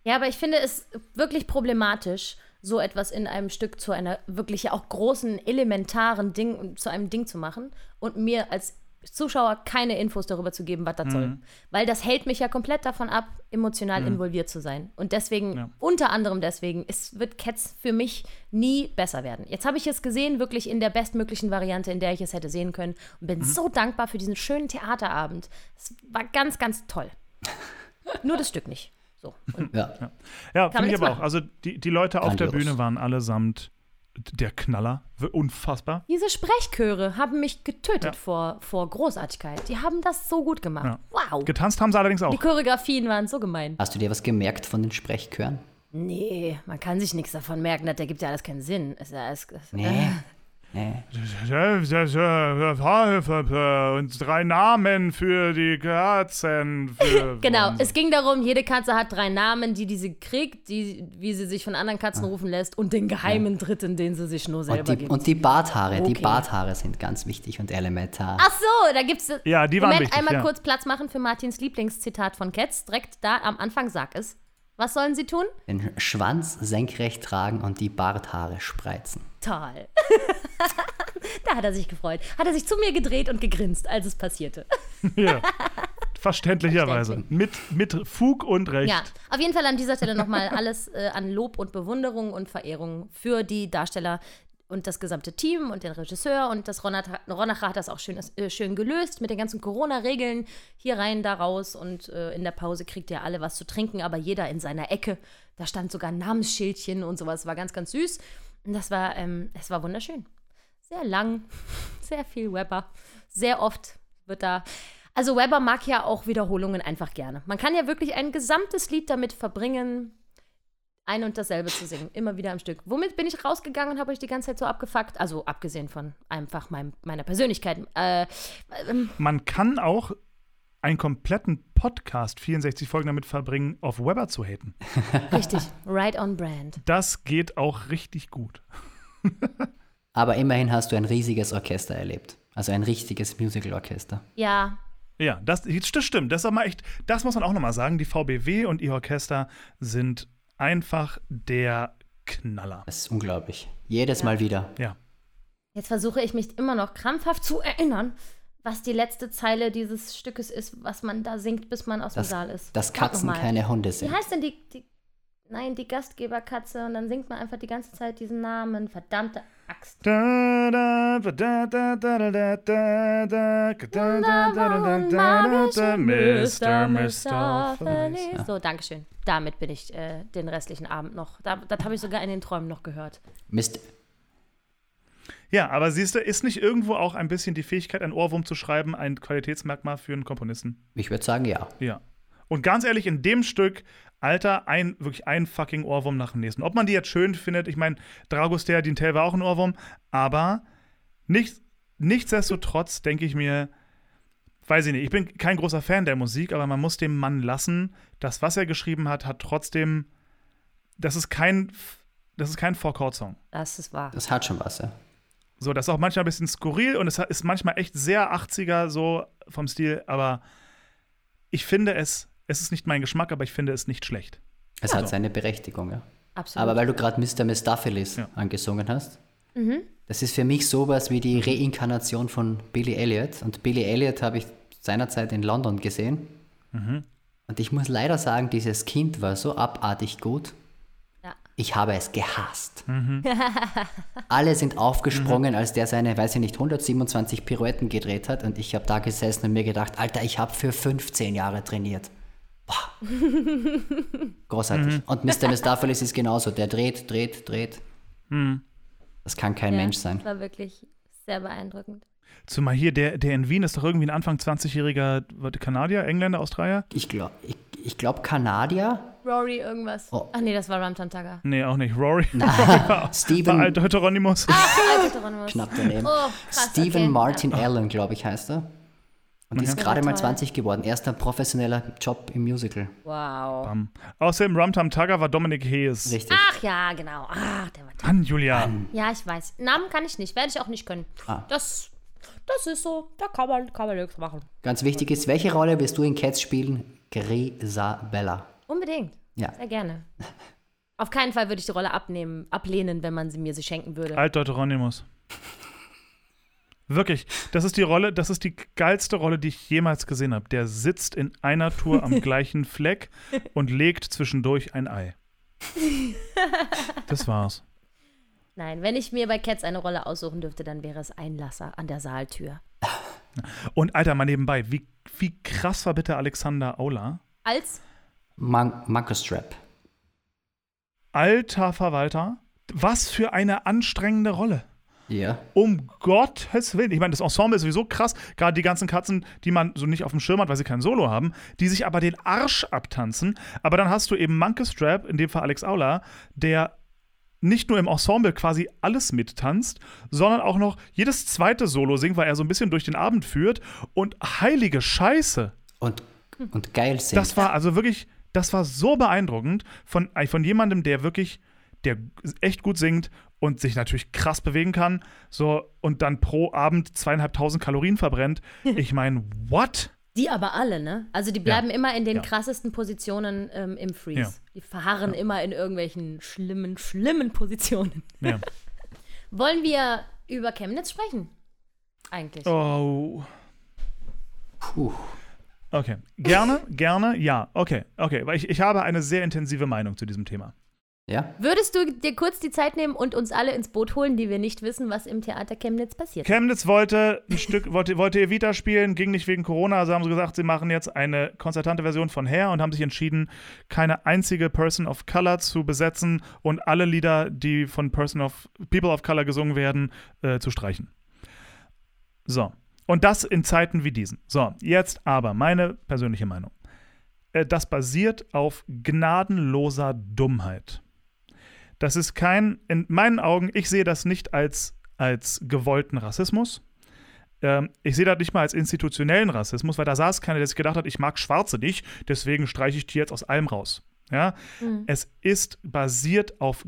Ja, aber ich finde es wirklich problematisch, so etwas in einem Stück zu einer wirklich auch großen, elementaren Ding, zu einem Ding zu machen und mir als Zuschauer keine Infos darüber zu geben, was das soll. Weil das hält mich ja komplett davon ab, emotional involviert zu sein. Und deswegen, Ja. unter anderem deswegen, es wird Cats für mich nie besser werden. Jetzt habe ich es gesehen, wirklich in der bestmöglichen Variante, in der ich es hätte sehen können. Und bin so dankbar für diesen schönen Theaterabend. Es war ganz, ganz toll. Nur das Stück nicht. So. Und Ja. Ja, man finde ich aber auch. machen. Also die, die Leute auf der. Bühne waren allesamt der Knaller. Unfassbar. Diese Sprechchöre haben mich getötet Ja. vor, vor Großartigkeit. Die haben das so gut gemacht. Ja. Wow. Getanzt haben sie allerdings auch. Die Choreografien waren so gemein. Hast du dir was gemerkt von den Sprechchören? Nee, man kann sich nichts davon merken. Das ergibt ja alles keinen Sinn. Ist ja alles, Nee. Nee. Und drei Namen für die Katzen. Für Genau, es ging darum, jede Katze hat drei Namen, die, die sie kriegt, die, wie sie sich von anderen Katzen rufen lässt und den geheimen dritten, den sie sich nur selber Und die, gibt. und die Barthaare, die Okay. Barthaare sind ganz wichtig und elementar. Ach so, da gibt's. Ja, die waren Moment, wichtig, einmal ja. kurz Platz machen für Martins Lieblingszitat von Cats. Direkt da am Anfang sag es. Was sollen sie tun? Den Schwanz senkrecht tragen und die Barthaare spreizen. Toll. da hat er sich gefreut. Hat er sich zu mir gedreht und gegrinst, als es passierte. Ja. Verständlicherweise. Mit, mit Fug und Recht. Ja, auf jeden Fall an dieser Stelle nochmal alles äh, an Lob und Bewunderung und Verehrung für die Darsteller und das gesamte Team und den Regisseur. Und das Ronacher, Ronacher hat das auch schön, äh, schön gelöst mit den ganzen Corona-Regeln. Hier rein, da raus. Und äh, in der Pause kriegt ihr alle was zu trinken, aber jeder in seiner Ecke. Da stand sogar ein Namensschildchen und sowas. War ganz, ganz süß. Und das war, ähm, es war wunderschön. Sehr lang, sehr viel Webber. Sehr oft wird da. Also Webber mag ja auch Wiederholungen einfach gerne. Man kann ja wirklich ein gesamtes Lied damit verbringen, ein und dasselbe zu singen. Immer wieder am Stück. Womit bin ich rausgegangen und habe euch die ganze Zeit so abgefuckt? Also abgesehen von einfach meinem, meiner Persönlichkeit. Äh, ähm, Man kann auch einen kompletten Podcast, 64 Folgen damit verbringen, auf Weber zu haten. richtig. right on brand. Das geht auch richtig gut. Aber immerhin hast du ein riesiges Orchester erlebt. Also ein richtiges Musical-Orchester. Ja, Ja, das, das stimmt. Das, ist aber echt, das muss man auch nochmal sagen. Die VBW und ihr Orchester sind einfach der Knaller. Das ist unglaublich. Jedes Mal wieder. Ja. Jetzt versuche ich mich immer noch krampfhaft zu erinnern, was die letzte Zeile dieses Stückes ist, was man da singt, bis man aus dem Dass, Saal ist. dass Katzen keine Hunde Wie sind. heißt denn die, die. Nein, die Gastgeberkatze und dann singt man einfach die ganze Zeit diesen Namen. Verdammte Axt. Da, da, da, da, da, da, da, da, da, da, da, da, da, da, Mr. Mistopheles. So, Dankeschön. Damit bin ich äh, den restlichen Abend noch. Da, das habe ich sogar in den Träumen noch gehört. Mist. Ja, aber siehst du, ist nicht irgendwo auch ein bisschen die Fähigkeit, ein Ohrwurm zu schreiben, ein Qualitätsmerkmal für einen Komponisten? Ich würde sagen, ja. Ja. Und ganz ehrlich, in dem Stück, Alter, ein, wirklich ein fucking Ohrwurm nach dem nächsten. Ob man die jetzt schön findet, ich meine, Dragoster, Dintel war auch ein Ohrwurm, aber nicht, nichtsdestotrotz denke ich mir, weiß ich nicht, ich bin kein großer Fan der Musik, aber man muss dem Mann lassen, das, was er geschrieben hat, hat trotzdem, das ist kein, das ist kein Four-Chord-Song. Das ist wahr. Das hat schon was, ja. So, das ist auch manchmal ein bisschen skurril und es ist manchmal echt sehr 80er so vom Stil, aber ich finde es, es ist nicht mein Geschmack, aber ich finde es nicht schlecht. Es Ja, hat so. seine Berechtigung, ja. Absolut. Aber weil du gerade Mr. Mistopheles Ja. angesungen hast, Mhm. das ist für mich sowas wie die Reinkarnation von Billy Elliot. Und Billy Elliot habe ich seinerzeit in London gesehen. Mhm. Und ich muss leider sagen, dieses Kind war so abartig gut. Ja. Ich habe es gehasst. Mhm. Alle sind aufgesprungen, als der seine, weiß ich nicht, 127 Pirouetten gedreht hat. Und ich habe da gesessen und mir gedacht, Alter, ich habe für 15 Jahre trainiert. Boah. Großartig. Mhm. Und Mr. Mistopheles ist genauso. Der dreht, dreht, dreht. Mhm. Das kann kein ja, Mensch sein. Das war wirklich sehr beeindruckend. Zumal hier, der, der in Wien ist doch irgendwie ein Anfang 20-jähriger Kanadier, Engländer, Australier? Ich glaube, ich, ich glaub Kanadier. Rory irgendwas. Oh. Ach nee, das war Ramtantaga. Nee, auch nicht. Rory. war Steven, alter Heteronymus. Alter Hieronymus. knapp daneben. Oh, krass, Stephen okay. Martin Allen, glaube ich, heißt er. Und ist Okay. gerade mal Toll. 20 geworden. Erster professioneller Job im Musical. Wow. Bam. Außerdem Rumtam Tagger war Dominik Hayes. Richtig. Ach ja, genau. Ach, der war toll. Mann, Julia. Ja, ich weiß. Namen kann ich nicht. Werde ich auch nicht können. Ah. Das, das ist so. Da kann man, kann man nichts machen. Ganz wichtig ist, welche Rolle wirst du in Cats spielen? Grisabella. Unbedingt. Ja. Sehr gerne. Auf keinen Fall würde ich die Rolle abnehmen, ablehnen, wenn man sie mir sie schenken würde. Alter Heteronymus. Wirklich, das ist die Rolle, das ist die geilste Rolle, die ich jemals gesehen habe. Der sitzt in einer Tour am gleichen Fleck und legt zwischendurch ein Ei. Das war's. Nein, wenn ich mir bei Cats eine Rolle aussuchen dürfte, dann wäre es Einlasser an der Saaltür. Und Alter, mal nebenbei, wie, wie krass war bitte Alexander Aula? Als Man. Alter Verwalter, was für eine anstrengende Rolle. Ja. Um Gottes Willen. Ich meine, das Ensemble ist sowieso krass. Gerade die ganzen Katzen, die man so nicht auf dem Schirm hat, weil sie kein Solo haben, die sich aber den Arsch abtanzen. Aber dann hast du eben Monkey Strap, in dem Fall Alex Aula, der nicht nur im Ensemble quasi alles mittanzt, sondern auch noch jedes zweite Solo singt, weil er so ein bisschen durch den Abend führt. Und heilige Scheiße. Und, und geil singt. Das war also wirklich, das war so beeindruckend von, äh, von jemandem, der wirklich, der echt gut singt und sich natürlich krass bewegen kann, so und dann pro Abend zweieinhalbtausend Kalorien verbrennt. Ich meine, what? Die aber alle, ne? Also die bleiben immer in den Ja. krassesten Positionen ähm, im Freeze. Ja. Die verharren immer in irgendwelchen schlimmen, schlimmen Positionen. Ja. Wollen wir über Chemnitz sprechen? Eigentlich. Oh. Puh. Okay. Gerne, gerne, ja. Okay, okay. Weil ich, ich habe eine sehr intensive Meinung zu diesem Thema. Ja. Würdest du dir kurz die Zeit nehmen und uns alle ins Boot holen, die wir nicht wissen, was im Theater Chemnitz passiert? Chemnitz wollte ein Stück, wollte, wollte Evita spielen, ging nicht wegen Corona, also haben sie gesagt, sie machen jetzt eine konzertante Version von Hair und haben sich entschieden, keine einzige Person of Color zu besetzen und alle Lieder, die von Person of People of Color gesungen werden, äh, zu streichen. So. Und das in Zeiten wie diesen. So, jetzt aber meine persönliche Meinung. Äh, das basiert auf gnadenloser Dummheit. Das ist kein, in meinen Augen, ich sehe das nicht als, als gewollten Rassismus. Ähm, ich sehe das nicht mal als institutionellen Rassismus, weil da saß keiner, der sich gedacht hat, ich mag Schwarze nicht, deswegen streiche ich die jetzt aus allem raus. Ja? Es ist basiert auf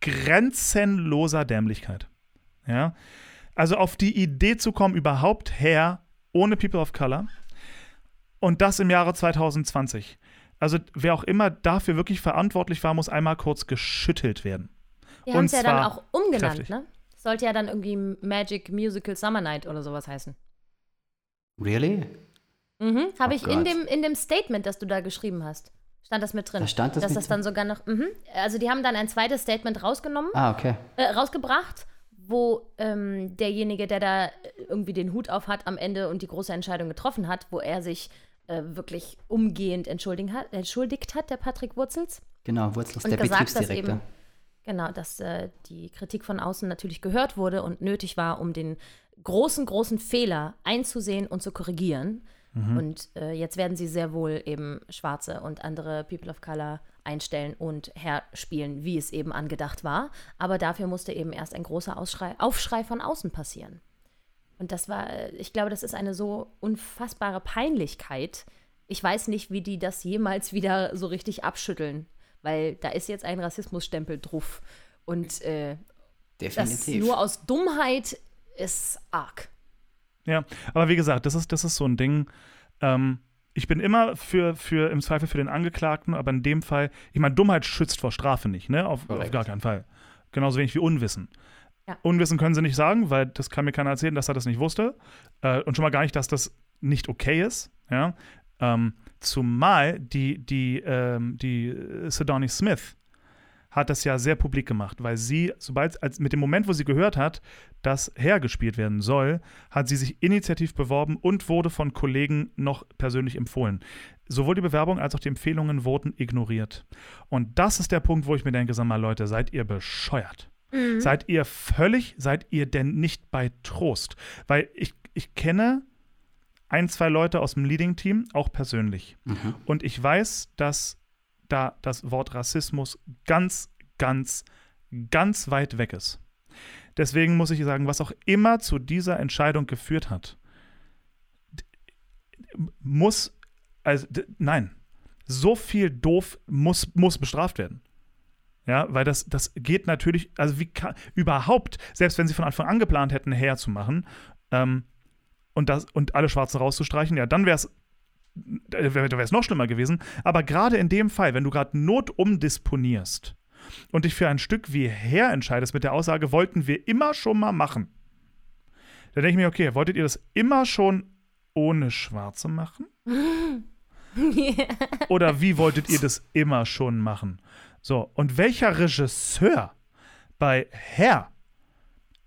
grenzenloser Dämlichkeit. Ja? Also auf die Idee zu kommen, überhaupt her ohne People of Color und das im Jahre 2020. Also wer auch immer dafür wirklich verantwortlich war, muss einmal kurz geschüttelt werden. Die haben es ja dann auch umgenannt, kräftig. ne? Sollte ja dann irgendwie Magic Musical Summer Night oder sowas heißen. Really? Mhm. Habe Oh ich in dem, in dem Statement, das du da geschrieben hast, stand das mit drin. Da stand das Dass mit das dann drin? sogar noch. Mhm. Also die haben dann ein zweites Statement rausgenommen, Ah, okay. äh, rausgebracht, wo ähm, derjenige, der da irgendwie den Hut auf hat am Ende und die große Entscheidung getroffen hat, wo er sich äh, wirklich umgehend entschuldigt hat, entschuldigt hat, der Patrick Wurzels. Genau, Wurzels, Und der gesagt, dass Betriebsdirektor. eben, genau, dass äh, die Kritik von außen natürlich gehört wurde und nötig war, um den großen, großen Fehler einzusehen und zu korrigieren. Und äh, jetzt werden sie sehr wohl eben Schwarze und andere People of Color einstellen und herspielen, wie es eben angedacht war. Aber dafür musste eben erst ein großer Ausschrei, Aufschrei von außen passieren. Und das war, äh, ich glaube, das ist eine so unfassbare Peinlichkeit. Ich weiß nicht, wie die das jemals wieder so richtig abschütteln, weil da ist jetzt ein Rassismusstempel drauf. Und äh, das nur aus Dummheit ist arg. Ja, aber wie gesagt, das ist, das ist so ein Ding. Ähm, ich bin immer für, für im Zweifel für den Angeklagten, aber in dem Fall, ich meine, Dummheit schützt vor Strafe nicht, ne? Auf, auf gar keinen Fall. Genauso wenig wie Unwissen. Unwissen können sie nicht sagen, weil das kann mir keiner erzählen, dass er das nicht wusste. Äh, und schon mal gar nicht, dass das nicht okay ist. Ja? Ähm, zumal die, die, ähm, die äh, Sedani Smith hat das ja sehr publik gemacht, weil sie, sobald, als mit dem Moment, wo sie gehört hat, dass hergespielt werden soll, hat sie sich initiativ beworben und wurde von Kollegen noch persönlich empfohlen. Sowohl die Bewerbung als auch die Empfehlungen wurden ignoriert. Und das ist der Punkt, wo ich mir denke, sag mal, Leute, seid ihr bescheuert? Seid ihr völlig, seid ihr denn nicht bei Trost? Weil ich, ich kenne ein, zwei Leute aus dem Leading-Team, auch persönlich. Mhm. Und ich weiß, dass da das Wort Rassismus ganz, ganz, ganz weit weg ist. Deswegen muss ich sagen, was auch immer zu dieser Entscheidung geführt hat, muss, also nein, so viel doof muss, muss bestraft werden. Ja, weil das, das geht natürlich, also wie kann, überhaupt, selbst wenn sie von Anfang an geplant hätten, herzumachen ähm, und, das, und alle Schwarzen rauszustreichen, ja, dann wäre es wäre es noch schlimmer gewesen. Aber gerade in dem Fall, wenn du gerade Not umdisponierst und dich für ein Stück wie her entscheidest mit der Aussage, wollten wir immer schon mal machen, dann denke ich mir, okay, wolltet ihr das immer schon ohne Schwarze machen? Oder wie wolltet ihr das immer schon machen? So, und welcher Regisseur bei Hair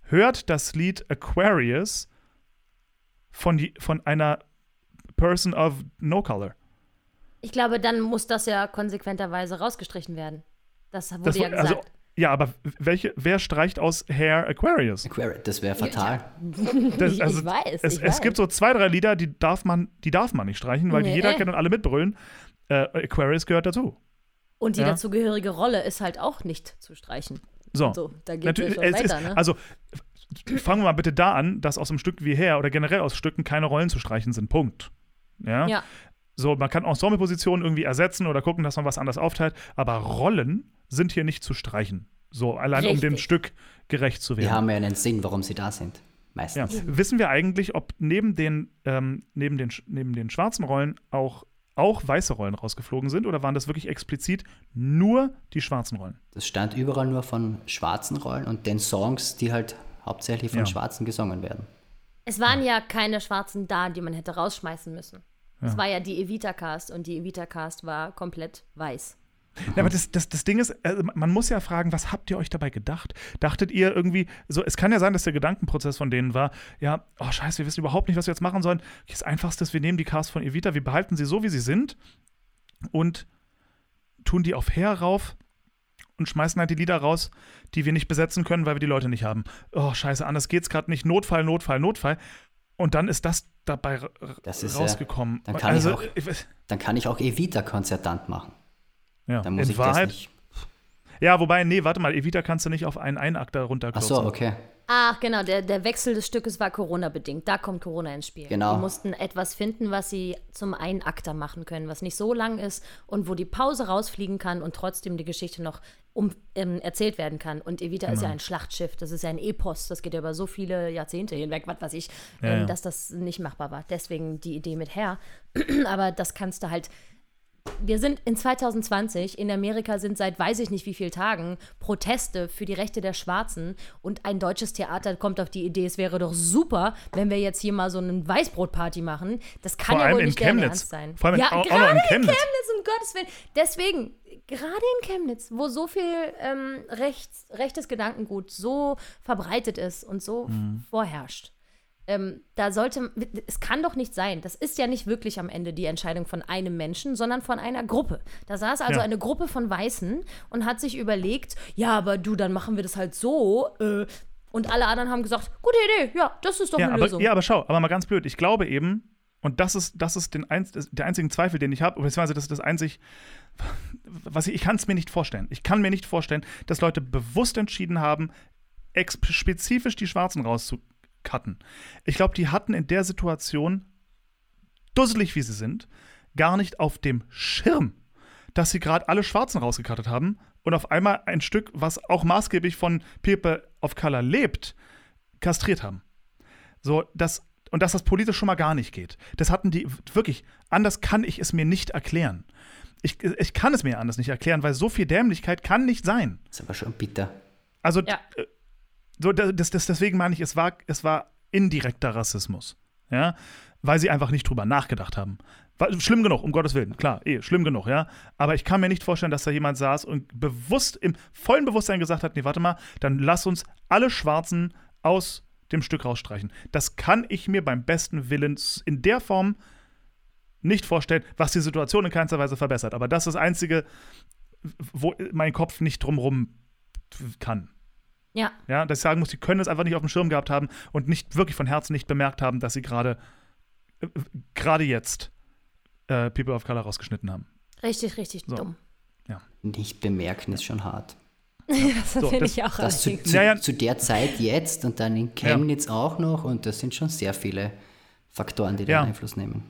hört das Lied Aquarius von, die, von einer Person of No Color? Ich glaube, dann muss das ja konsequenterweise rausgestrichen werden. Das wurde Das ja also, gesagt. Ja, aber welche, wer streicht aus Hair Aquarius? Aquarius, das wäre fatal. Das, Ich- also, ich weiß, es, ich es gibt weiß. so zwei, drei Lieder, die darf man, die darf man nicht streichen, weil die Nee. jeder kennt und alle mitbrüllen. Äh, Aquarius gehört dazu. Und die Ja. dazugehörige Rolle ist halt auch nicht zu streichen. So. So, da geht es Natürlich, schon es weiter, ist, ne? Also fangen wir mal bitte da an, dass aus einem Stück wie Hair oder generell aus Stücken keine Rollen zu streichen sind. Punkt. Ja. ja. So, man kann Ensemblepositionen irgendwie ersetzen oder gucken, dass man was anders aufteilt, aber Rollen sind hier nicht zu streichen. So, allein um dem Richtig. Stück gerecht zu Die werden. haben ja einen Sinn, warum sie da sind. Ja. Meistens. Wissen wir eigentlich, ob neben den, ähm, neben den, neben den schwarzen Rollen auch, auch weiße Rollen rausgeflogen sind oder waren das wirklich explizit nur die schwarzen Rollen? Das stand überall nur von schwarzen Rollen und den Songs, die halt hauptsächlich von Ja. Schwarzen gesungen werden. Es waren ja keine Schwarzen da, die man hätte rausschmeißen müssen. Es Ja. war ja die Evita-Cast und die Evita-Cast war komplett weiß. Ja, aber das, das, das Ding ist, äh, man muss ja fragen, was habt ihr euch dabei gedacht? Dachtet ihr irgendwie, so, es kann ja sein, dass der Gedankenprozess von denen war, ja, oh scheiße, wir wissen überhaupt nicht, was wir jetzt machen sollen. Das Einfachste ist, wir nehmen die Cast von Evita, wir behalten sie so, wie sie sind und tun die auf Her rauf und schmeißen halt die Lieder raus, die wir nicht besetzen können, weil wir die Leute nicht haben. Oh scheiße, anders geht's gerade nicht. Notfall, Notfall, Notfall. Und dann ist das dabei Das ist, äh, rausgekommen. dann kann ich also, auch- ich weiß- Dann kann ich auch Evita-Konzertant machen. Ja, Dann muss in ich Wahrheit, das nicht. Ja, wobei, nee, warte mal, Evita kannst du nicht auf einen Einakter Ach runterkürzen. so, okay. Ach, genau, der, der Wechsel des Stückes war Corona-bedingt. Da kommt Corona ins Spiel. Genau. Die mussten etwas finden, was sie zum Einakter machen können, was nicht so lang ist und wo die Pause rausfliegen kann und trotzdem die Geschichte noch um, ähm, erzählt werden kann. Und Evita ist ja Genau. ein Schlachtschiff, das ist ja ein Epos, das geht ja über so viele Jahrzehnte hinweg, was weiß ich, Ja, ähm, ja. dass das nicht machbar war. Deswegen die Idee mit Herr. Aber das kannst du halt wir sind in 2020, in Amerika sind seit weiß ich nicht wie vielen Tagen Proteste für die Rechte der Schwarzen und ein deutsches Theater kommt auf die Idee, es wäre doch super, wenn wir jetzt hier mal so eine Weißbrotparty machen. Das kann Vor ja wohl nicht Chemnitz. Ernst sein. Vor allem ja, auch- gerade in in Chemnitz. Chemnitz, um Gottes Willen. Deswegen, gerade in Chemnitz, wo so viel ähm, rechts, rechtes Gedankengut so verbreitet ist und so Mhm. vorherrscht. Ähm, da sollte, es kann doch nicht sein, das ist ja nicht wirklich am Ende die Entscheidung von einem Menschen, sondern von einer Gruppe. Da saß also Ja. eine Gruppe von Weißen und hat sich überlegt, ja, aber du, dann machen wir das halt so. Äh, und alle anderen haben gesagt, gute Idee, ja, das ist doch Ja eine aber, Lösung. ja, aber schau, aber mal ganz blöd. Ich glaube eben, und das ist, das ist den einz, der einzige Zweifel, den ich habe, beziehungsweise das ist das einzig, was ich, ich kann es mir nicht vorstellen. Ich kann mir nicht vorstellen, dass Leute bewusst entschieden haben, spezifisch die Schwarzen rauszucutten. Ich glaube, die hatten in der Situation, dusselig wie sie sind, gar nicht auf dem Schirm, dass sie gerade alle Schwarzen rausgekattet haben und auf einmal ein Stück, was auch maßgeblich von People of Color lebt, kastriert haben. So, das, und dass das politisch schon mal gar nicht geht. Das hatten die wirklich, anders kann ich es mir nicht erklären. Ich, ich kann es mir anders nicht erklären, weil so viel Dämlichkeit kann nicht sein. Das ist aber schon bitter. Ja. Also, äh, so, das, das, deswegen meine ich, es war, es war indirekter Rassismus. Ja, weil sie einfach nicht drüber nachgedacht haben. War, schlimm genug, um Gottes Willen, klar, eh, schlimm genug, ja. Aber ich kann mir nicht vorstellen, dass da jemand saß und bewusst, im vollen Bewusstsein gesagt hat: Nee, warte mal, dann lass uns alle Schwarzen aus dem Stück rausstreichen. Das kann ich mir beim besten Willen in der Form nicht vorstellen, was die Situation in keinster Weise verbessert. Aber das ist das Einzige, wo mein Kopf nicht drumrum kann. Ja. Ja, dass ich sagen muss, die können es einfach nicht auf dem Schirm gehabt haben und nicht wirklich von Herzen nicht bemerkt haben, dass sie gerade äh, gerade jetzt äh, People of Color rausgeschnitten haben. Richtig, richtig So. dumm. Nicht bemerken ist schon hart. Das So, finde das- ich auch Das zu, zu, Ja, ja. zu der Zeit jetzt und dann in Chemnitz auch noch und das sind schon sehr viele Faktoren, die da Ja. Einfluss nehmen.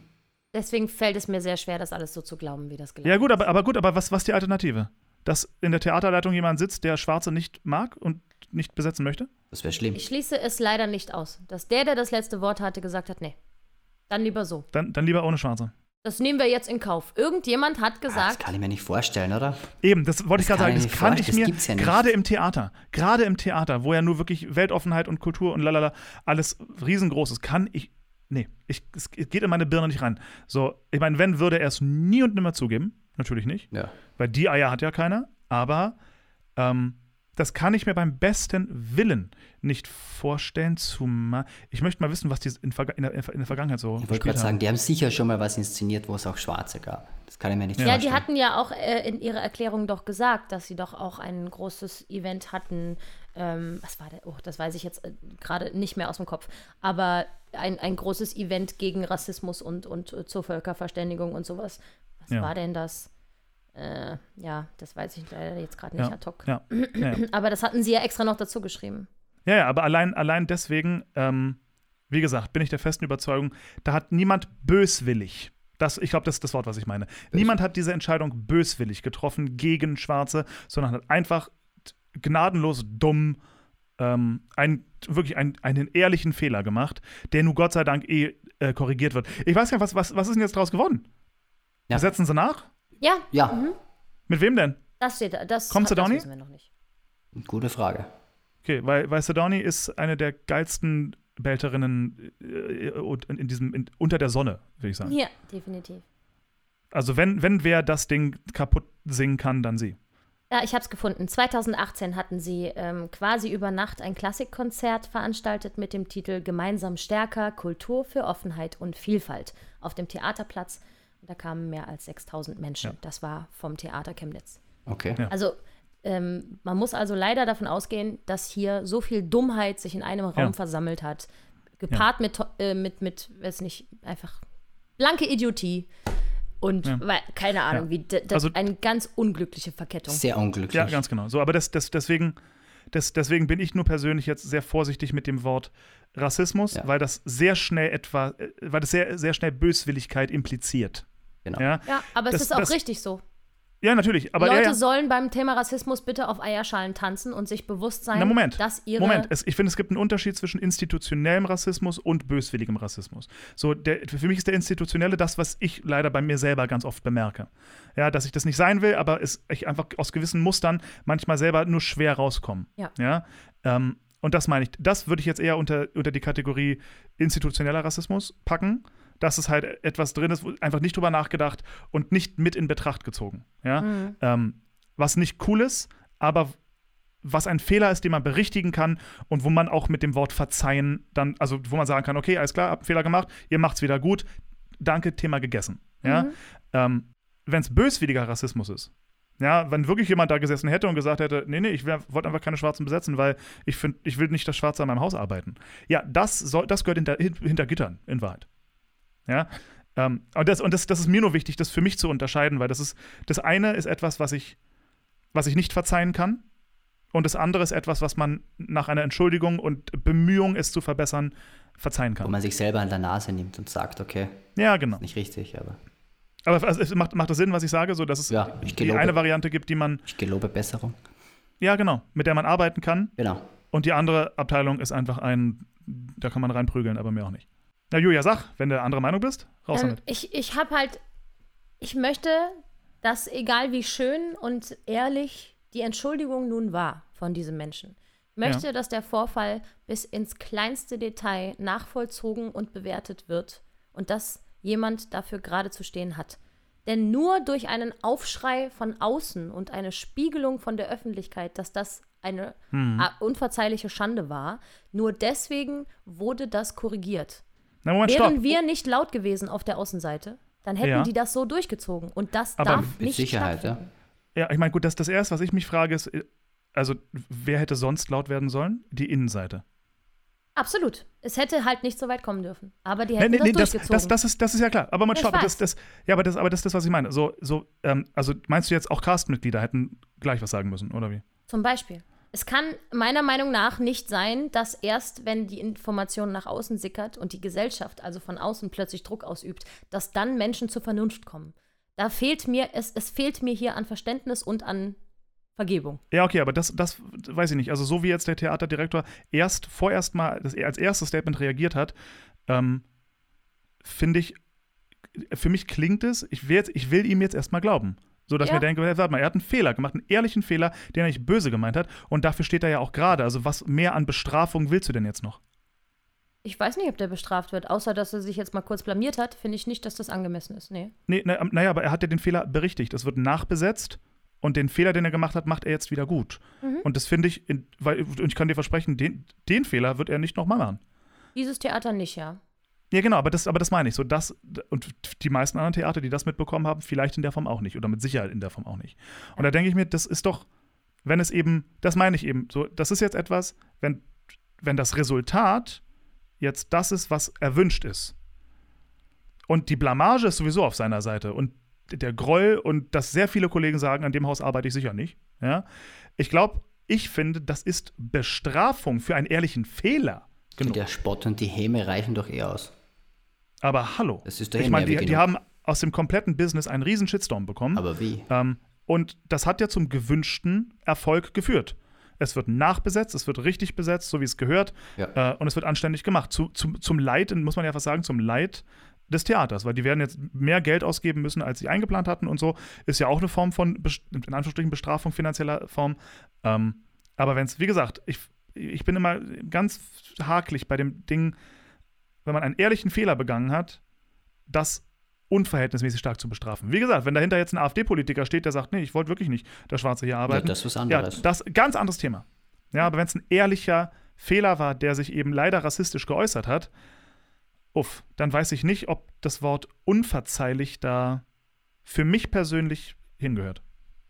Deswegen fällt es mir sehr schwer, das alles so zu glauben, wie das gelaufen Ja, gut, aber, aber gut, aber was, was ist die Alternative? Dass in der Theaterleitung jemand sitzt, der Schwarze nicht mag und nicht besetzen möchte? Das wäre schlimm. Ich schließe es leider nicht aus, dass der, der das letzte Wort hatte, gesagt hat, nee. Dann lieber so. Dann, dann lieber ohne Schwarze. Das nehmen wir jetzt in Kauf. Irgendjemand hat Ah, das gesagt, kann ich mir nicht vorstellen, oder? Eben, das wollte ich gerade sagen. Das mir kann ich mir Das gibt's ja nicht. gerade im Theater, gerade im Theater, wo ja nur wirklich Weltoffenheit und Kultur und lalala alles riesengroß ist, kann ich. Nee, ich, es geht in meine Birne nicht rein. So, ich meine, wenn, würde er es nie und nimmer zugeben. Natürlich nicht. Ja. Weil die Eier hat ja keiner. Aber ähm, das kann ich mir beim besten Willen nicht vorstellen. Zumal ich möchte mal wissen, was die in, Verga- in, der, in der Vergangenheit so Ich wollte gerade sagen, die haben sicher schon mal was inszeniert, wo es auch Schwarze gab. Das kann ich mir nicht Ja, vorstellen. die hatten ja auch äh, in ihrer Erklärung doch gesagt, dass sie doch auch ein großes Event hatten. Ähm, was war der? Oh, das weiß ich jetzt äh, gerade nicht mehr aus dem Kopf. Aber ein, ein großes Event gegen Rassismus und, und äh, zur Völkerverständigung und sowas. Was Ja. war denn das? Äh, ja, das weiß ich leider jetzt gerade nicht Ja, ad hoc. ja, ja, ja. Aber das hatten sie ja extra noch dazu geschrieben. Ja, ja, aber allein, allein deswegen, ähm, wie gesagt, bin ich der festen Überzeugung, da hat niemand böswillig, das, ich glaube, das ist das Wort, was ich meine. Niemand hat diese Entscheidung böswillig getroffen gegen Schwarze, sondern hat einfach gnadenlos dumm ähm, ein, wirklich ein, einen ehrlichen Fehler gemacht, der nun Gott sei Dank eh äh, korrigiert wird. Ich weiß gar nicht, was, was, was ist denn jetzt draus geworden? Ja. Setzen sie nach? Ja, Ja, Mit wem denn? das steht da. Das, Kommt das Sedani? wissen wir noch nicht. gute Frage. Okay, weil, weil Sedani ist eine der geilsten Belterinnen äh, in, in diesem, in, unter der Sonne, würde ich sagen. Ja, definitiv. Also wenn, wenn wer das Ding kaputt singen kann, dann sie. Ja, ich habe es gefunden. 2018 hatten sie ähm, quasi über Nacht ein Klassikkonzert veranstaltet mit dem Titel Gemeinsam stärker, Kultur für Offenheit und Vielfalt auf dem Theaterplatz. Und da kamen mehr als 6000 Menschen. Ja. Das war vom Theater Chemnitz. Okay. Ja. Also ähm, man muss also leider davon ausgehen, dass hier so viel Dummheit sich in einem Raum Ja. versammelt hat. Gepaart mit, äh, mit, mit, weiß nicht, einfach blanke Idiotie. Und Ja. weil, keine Ahnung, Ja. wie das Also- eine ganz unglückliche Verkettung. Sehr unglücklich. Ja, ganz genau. So, aber das, das, deswegen, das, deswegen bin ich nur persönlich jetzt sehr vorsichtig mit dem Wort Rassismus, Ja. weil das sehr schnell etwa, äh, weil das sehr, sehr schnell Böswilligkeit impliziert. Genau. Ja, Ja, aber es Das- ist auch das- richtig so. ja natürlich. Aber Leute ja, ja. sollen beim Thema Rassismus bitte auf Eierschalen tanzen und sich bewusst sein, Na, Moment. dass ihre. Moment, es, ich finde, es gibt einen Unterschied zwischen institutionellem Rassismus und böswilligem Rassismus. So, der, für mich ist der institutionelle das, was ich leider bei mir selber ganz oft bemerke. Ja, dass ich das nicht sein will, aber es, ich einfach aus gewissen Mustern manchmal selber nur schwer rauskomme. Ja. ja? Ähm, und das meine ich, das würde ich jetzt eher unter, unter die Kategorie institutioneller Rassismus packen. Dass es halt etwas drin ist, wo einfach nicht drüber nachgedacht und nicht mit in Betracht gezogen. Ja? Mhm. Ähm, was nicht cool ist, aber was ein Fehler ist, den man berichtigen kann und wo man auch mit dem Wort verzeihen dann, also wo man sagen kann, okay, alles klar, hab einen Fehler gemacht, ihr macht's wieder gut, danke, Thema gegessen. Ja? Mhm. Ähm, Wenn es böswilliger Rassismus ist, ja, wenn wirklich jemand da gesessen hätte und gesagt hätte, nee, nee, ich wollte einfach keine Schwarzen besetzen, weil ich finde, ich will nicht, dass Schwarze an meinem Haus arbeiten. Ja, das soll, das gehört hinter, hin- hinter Gittern, in Wahrheit. Ja. Ähm, und das, und das, das ist mir nur wichtig, das für mich zu unterscheiden, weil das ist, das eine ist etwas, was ich, was ich nicht verzeihen kann. Und das andere ist etwas, was man nach einer Entschuldigung und Bemühung, es zu verbessern, verzeihen Wo kann. man sich selber an der Nase nimmt und sagt, okay, Ja, genau. nicht richtig, aber Aber es- macht, macht das Sinn, was ich sage, so dass es Ja, die eine Variante gibt, die man, ich gelobe Besserung. ja genau, mit der man arbeiten kann. Genau. Und die andere Abteilung ist einfach ein, da kann man reinprügeln, aber mehr auch nicht. Na, Julia, sag, wenn du anderer Meinung bist, raus Ähm, damit. ich ich habe halt, ich möchte, dass egal wie schön und ehrlich die Entschuldigung nun war von diesem Menschen, ich möchte, dass der Vorfall bis ins kleinste Detail nachvollzogen und bewertet wird und dass jemand dafür gerade zu stehen hat. Denn nur durch einen Aufschrei von außen und eine Spiegelung von der Öffentlichkeit, dass das eine Hm. äh, unverzeihliche Schande war, nur deswegen wurde das korrigiert. Na, Moment, Wären stopp. wir nicht laut gewesen auf der Außenseite, dann hätten Ja. die das so durchgezogen. Und das Aber darf mit nicht Sicherheit, stattfinden. Ja, ich meine, gut, das, das Erste, was ich mich frage, ist, äh, also, wer hätte sonst laut werden sollen? Die Innenseite. Absolut. Es hätte halt nicht so weit kommen dürfen. Aber die Nee, hätten nee, nee, das das, durchgezogen. das, das, ist, das ist ja klar. Aber man Ja, stopp, das, das, ja, aber das, aber das ist das, was ich meine. So, so, ähm, also meinst du jetzt auch Castmitglieder hätten gleich was sagen müssen, oder wie? Zum Beispiel. Es kann meiner Meinung nach nicht sein, dass erst, wenn die Information nach außen sickert und die Gesellschaft also von außen plötzlich Druck ausübt, dass dann Menschen zur Vernunft kommen. Da fehlt mir, es, es fehlt mir hier an Verständnis und an Vergebung. Ja, okay, aber das, das weiß ich nicht. Also, so wie jetzt der Theaterdirektor erst vorerst mal das, als erstes Statement reagiert hat, ähm, finde ich, für mich klingt es, ich will, jetzt, ich will ihm jetzt erstmal glauben. So dass ich Ja. mir denke, warte mal, er hat einen Fehler gemacht, einen ehrlichen Fehler, den er nicht böse gemeint hat. Und dafür steht er ja auch gerade. Also, was mehr an Bestrafung willst du denn jetzt noch? Ich weiß nicht, ob der bestraft wird, außer dass er sich jetzt mal kurz blamiert hat, finde ich nicht, dass das angemessen ist. Nee. Nee, na, naja, aber er hat ja den Fehler berichtigt. Es wird nachbesetzt und den Fehler, den er gemacht hat, macht er jetzt wieder gut. Mhm. Und das finde ich, in, weil, und ich kann dir versprechen, den, den Fehler wird er nicht nochmal machen. Dieses Theater nicht, ja. Ja, genau, aber das, aber das meine ich. So, das, und die meisten anderen Theater, die das mitbekommen haben, vielleicht in der Form auch nicht. Oder mit Sicherheit in der Form auch nicht. Und da denke ich mir, das ist doch, wenn es eben, das meine ich eben, so, das ist jetzt etwas, wenn, wenn das Resultat jetzt das ist, was erwünscht ist. Und die Blamage ist sowieso auf seiner Seite. Und der Groll und dass sehr viele Kollegen sagen, an dem Haus arbeite ich sicher nicht. Ja? Ich glaube, ich finde, das ist Bestrafung für einen ehrlichen Fehler. Genug. Der Spott und die Häme reichen doch eh aus. Aber hallo. Das ist ich meine, die, die genug. haben aus dem kompletten Business einen riesen Shitstorm bekommen. Aber wie? Ähm, und das hat ja zum gewünschten Erfolg geführt. Es wird nachbesetzt, es wird richtig besetzt, so wie es gehört. Ja. Äh, und es wird anständig gemacht. Zu, zum, zum Leid, muss man ja fast sagen, zum Leid des Theaters, weil die werden jetzt mehr Geld ausgeben müssen, als sie eingeplant hatten und so. Ist ja auch eine Form von, in Anführungsstrichen, Bestrafung finanzieller Form. Ähm, aber wenn es, wie gesagt, ich, ich bin immer ganz hakelig bei dem Ding, wenn man einen ehrlichen Fehler begangen hat, das unverhältnismäßig stark zu bestrafen. Wie gesagt, wenn dahinter jetzt ein AfD-Politiker steht, der sagt, nee, ich wollte wirklich nicht der Schwarze hier Ja, arbeiten. das ist was Ja, anderes. das ganz anderes Thema. Ja, aber wenn es ein ehrlicher Fehler war, der sich eben leider rassistisch geäußert hat, uff, dann weiß ich nicht, ob das Wort unverzeihlich da für mich persönlich hingehört.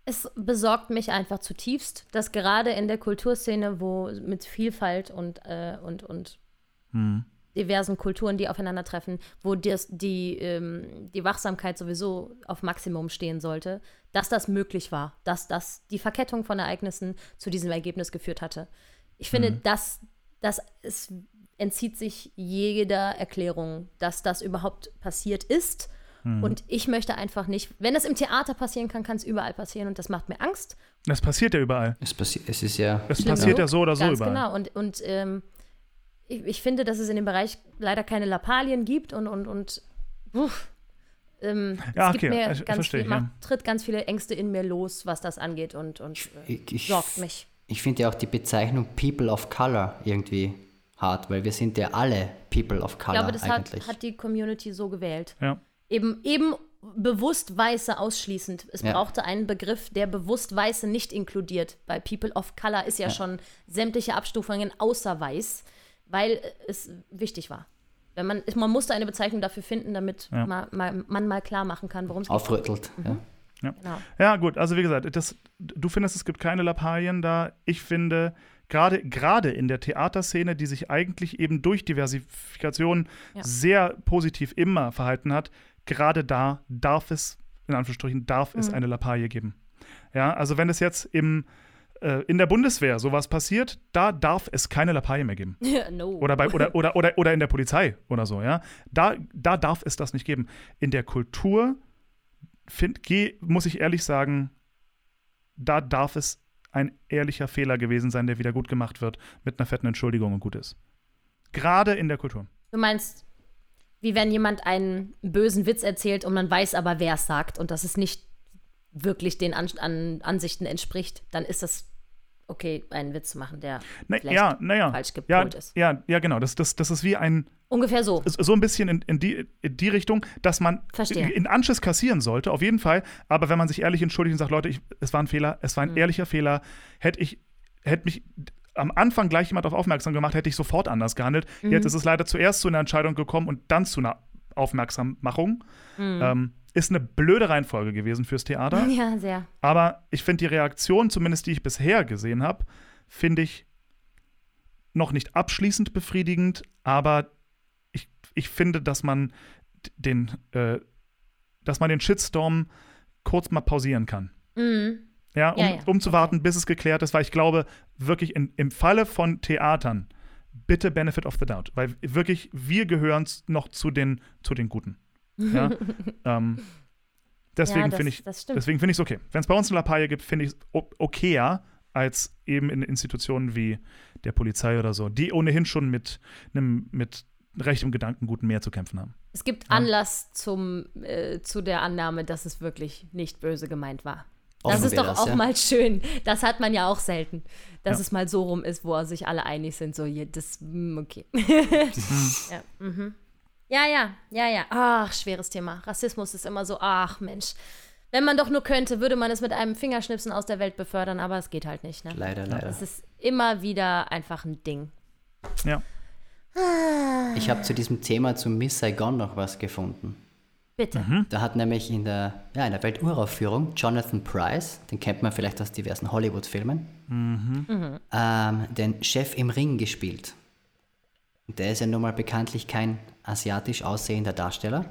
Es besorgt mich einfach zutiefst, dass gerade in der Kulturszene, wo mit Vielfalt und, äh, und, und Hm. Diversen Kulturen, die aufeinandertreffen, wo das, die, ähm, die Wachsamkeit sowieso auf Maximum stehen sollte, dass das möglich war, dass das die Verkettung von Ereignissen zu diesem Ergebnis geführt hatte. Ich finde, Mhm. dass das es entzieht sich jeder Erklärung, dass das überhaupt passiert ist. Mhm. Und ich möchte einfach nicht, wenn es im Theater passieren kann, kann es überall passieren und das macht mir Angst. Das passiert ja überall. Es, passi es ist ja. Es Schlimm passiert genug. ja so oder so Ganz überall. genau. Und, und ähm, ich, ich finde, dass es in dem Bereich leider keine Lappalien gibt und, und, und uff, ähm, Ja, es okay, gibt mir ich- ganz verstehe viel, ich, macht, ja. tritt ganz viele Ängste in mir los, was das angeht und, und äh, Ich, ich, sorgt mich. Ich finde ja auch die Bezeichnung People of Color irgendwie hart, weil wir sind ja alle People of Ich Color glaube, das hat, eigentlich. hat die Community so gewählt. Ja. Eben, eben bewusst Weiße ausschließend. Es Ja. brauchte einen Begriff, der bewusst Weiße nicht inkludiert. Bei People of Color ist ja, schon sämtliche Abstufungen außer Weiß, weil es wichtig war. Wenn man, man musste eine Bezeichnung dafür finden, damit Ja. ma, ma, man mal klar machen kann, worum es geht. Aufrüttelt. Ja. Genau. Ja, gut, also wie gesagt, das, du findest, es gibt keine Lappalien da. Ich finde, gerade gerade in der Theaterszene, die sich eigentlich eben durch Diversifikation Ja. sehr positiv immer verhalten hat, gerade da darf es, in Anführungsstrichen, darf es eine Lappalie geben. Ja, also wenn es jetzt im, äh, in der Bundeswehr sowas passiert, da darf es keine Lappalie mehr geben. no. Oder, bei, oder, oder, oder, oder in der Polizei oder so, ja. Da, da darf es das nicht geben. In der Kultur, find, geh, muss ich ehrlich sagen, da darf es ein ehrlicher Fehler gewesen sein, der wieder gut gemacht wird, mit einer fetten Entschuldigung und gut ist. Gerade in der Kultur. Du meinst, wie wenn jemand einen bösen Witz erzählt und man weiß aber, wer es sagt und dass es nicht wirklich den An an Ansichten entspricht, dann ist das okay, einen Witz zu machen, der Na, ja, falsch Ja, gepolt ist. ja, ja, genau. Das, das, das ist wie ein, Ungefähr so. so ein bisschen in, in, die, in die Richtung, dass man Verstehe. in Anschiss kassieren sollte, auf jeden Fall. Aber wenn man sich ehrlich entschuldigt und sagt, Leute, ich, es war ein Fehler, es Mhm. war ein ehrlicher Fehler, hätte ich, hätte mich am Anfang gleich jemand auf aufmerksam gemacht, hätte ich sofort anders gehandelt. Mhm. Jetzt ist es leider zuerst zu einer Entscheidung gekommen und dann zu einer Aufmerksammachung. Mhm. Ähm, ist eine blöde Reihenfolge gewesen fürs Theater. Ja, sehr. Aber ich finde die Reaktion, zumindest die ich bisher gesehen habe, finde ich noch nicht abschließend befriedigend, aber ich, ich finde, dass man den, äh, dass man den Shitstorm kurz mal pausieren kann. Mhm. Ja, um, Ja, ja, um zu warten, bis es geklärt ist, weil ich glaube, wirklich in, im Falle von Theatern, bitte Benefit of the Doubt, weil wirklich, wir gehören noch zu den, zu den Guten. Ja? ähm, deswegen Ja, finde ich stimmt. deswegen finde ich es okay. Wenn es bei uns eine Lappalie gibt, finde ich es okayer als eben in Institutionen wie der Polizei oder so, die ohnehin schon mit einem mit rechtem Gedankengut mehr zu kämpfen haben. Es gibt Anlass zum, äh, zu der Annahme, dass es wirklich nicht böse gemeint war. Das Hoffen ist doch das, auch ja. mal schön. Das hat man ja auch selten. Dass Ja. es mal so rum ist, wo sich alle einig sind, so, ja, das, mm, okay. ja, mhm. Ja, ja, ja, ja. Ach, schweres Thema. Rassismus ist immer so, ach Mensch. Wenn man doch nur könnte, würde man es mit einem Fingerschnipsen aus der Welt befördern, aber es geht halt nicht. Ne? Leider, leider. Es ist immer wieder einfach ein Ding. Ja. Ich habe zu diesem Thema zu Miss Saigon noch was gefunden. Bitte. Mhm. Da hat nämlich in der, ja, in der Welturaufführung Jonathan Price, den kennt man vielleicht aus diversen Hollywood-Filmen, ähm, den Chef im Ring gespielt. Und der ist ja nun mal bekanntlich kein asiatisch aussehender Darsteller.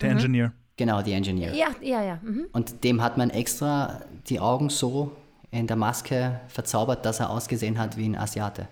Der Engineer. Genau, die Engineer. Ja, ja, ja. Mhm. Und dem hat man extra die Augen so in der Maske verzaubert, dass er ausgesehen hat wie ein Asiate.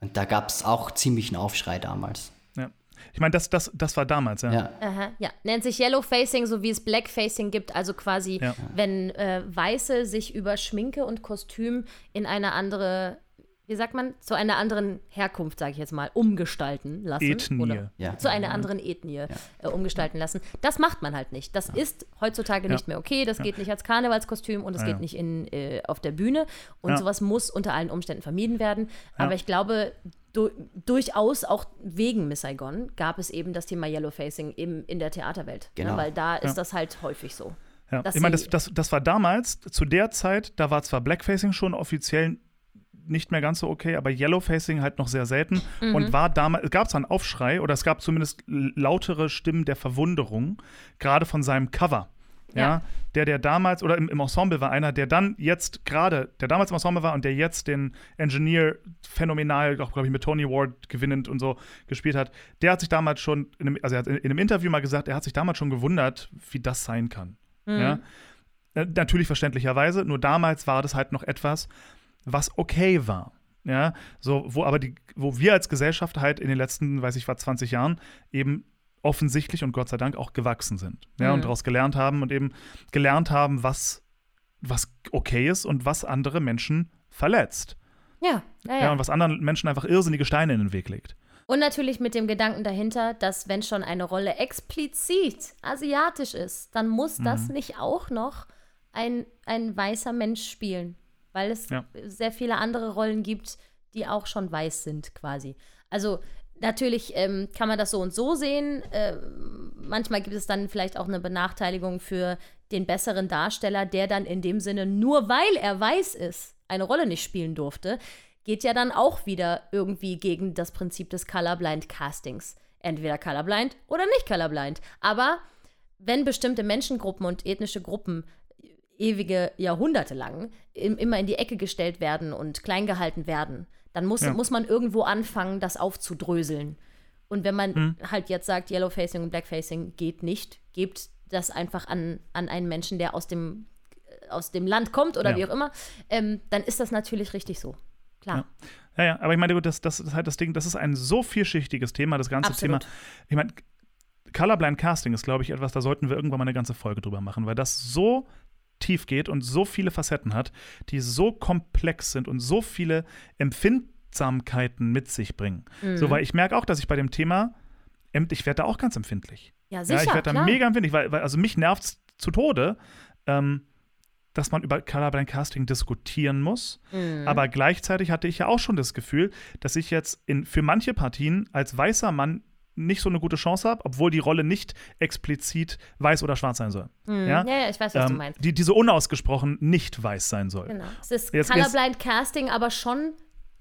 Und da gab es auch ziemlich einen Aufschrei damals. Ja. Ich meine, das, das, das war damals, ja. Ja, Aha, ja. Nennt sich Yellowfacing, so wie es Blackfacing gibt. Also quasi, Ja. wenn äh, Weiße sich über Schminke und Kostüm in eine andere, wie sagt man, zu einer anderen Herkunft, sage ich jetzt mal, umgestalten lassen. Ethnie. Oder Ja. zu einer anderen Ethnie äh, umgestalten lassen. Das macht man halt nicht. Das ist heutzutage nicht mehr okay. Das geht nicht als Karnevalskostüm und es Ja, geht ja. nicht in, äh, auf der Bühne. Und Ja. sowas muss unter allen Umständen vermieden werden. Aber ich glaube, du, durchaus auch wegen Miss Saigon gab es eben das Thema Yellowfacing im, in der Theaterwelt. Genau. Ne? Weil da ist Ja. das halt häufig so. Ja. Ich meine, das, das, das war damals, zu der Zeit, da war zwar Blackfacing schon offiziell nicht mehr ganz so okay, aber Yellowfacing halt noch sehr selten Mhm. und war damals, es gab zwar einen Aufschrei oder es gab zumindest lautere Stimmen der Verwunderung, gerade von seinem Cover. Ja, Ja. der, der damals, oder im, im Ensemble war einer, der dann jetzt gerade, der damals im Ensemble war und der jetzt den Engineer phänomenal, auch glaube ich mit Tony Award gewinnend und so gespielt hat, der hat sich damals schon, in einem, also er hat in, in einem Interview mal gesagt, er hat sich damals schon gewundert, wie das sein kann. Ja? Äh, Natürlich verständlicherweise, nur damals war das halt noch etwas, was okay war. Ja, so, wo aber die, wo wir als Gesellschaft halt in den letzten, weiß ich was, 20 Jahren eben offensichtlich und Gott sei Dank auch gewachsen sind. Ja, und daraus gelernt haben und eben gelernt haben, was, was okay ist und was andere Menschen verletzt. Ja, ja, Ja. ja. und was anderen Menschen einfach irrsinnige Steine in den Weg legt. Und natürlich mit dem Gedanken dahinter, dass wenn schon eine Rolle explizit asiatisch ist, dann muss Mhm. das nicht auch noch ein, ein weißer Mensch spielen. Weil es Ja. sehr viele andere Rollen gibt, die auch schon weiß sind, quasi. Also natürlich ähm, kann man das so und so sehen. Äh, manchmal gibt es dann vielleicht auch eine Benachteiligung für den besseren Darsteller, der dann in dem Sinne, nur weil er weiß ist, eine Rolle nicht spielen durfte, geht ja dann auch wieder irgendwie gegen das Prinzip des Colorblind Castings. Entweder Colorblind oder nicht Colorblind. Aber wenn bestimmte Menschengruppen und ethnische Gruppen ewige Jahrhunderte lang im, immer in die Ecke gestellt werden und klein gehalten werden, dann muss, Ja. muss man irgendwo anfangen, das aufzudröseln. Und wenn man Hm. halt jetzt sagt, Yellowfacing und Blackfacing geht nicht, gebt das einfach an, an einen Menschen, der aus dem, aus dem Land kommt oder Ja. wie auch immer, ähm, dann ist das natürlich richtig so. Klar. Ja, ja, aber ich meine, gut, das, das ist halt das Ding, das ist ein so vielschichtiges Thema, das ganze Absolut. Thema. Ich meine, Colorblind Casting ist, glaube ich, etwas, da sollten wir irgendwann mal eine ganze Folge drüber machen, weil das so tief geht und so viele Facetten hat, die so komplex sind und so viele Empfindsamkeiten mit sich bringen. Mhm. So, weil ich merke auch, dass ich bei dem Thema, em- ich werde da auch ganz empfindlich. Ja, sicher. ja, ich werde da mega empfindlich, weil, weil also mich nervt es zu Tode, ähm, dass man über Colorblind Casting diskutieren muss. Mhm. Aber gleichzeitig hatte ich ja auch schon das Gefühl, dass ich jetzt in, für manche Partien als weißer Mann nicht so eine gute Chance habe, obwohl die Rolle nicht explizit weiß oder schwarz sein soll. Mhm. Ja? ja, ich weiß, was du Ähm, meinst. die, die so unausgesprochen nicht weiß sein soll. Genau. Es ist Jetzt- Colorblind Casting, aber schon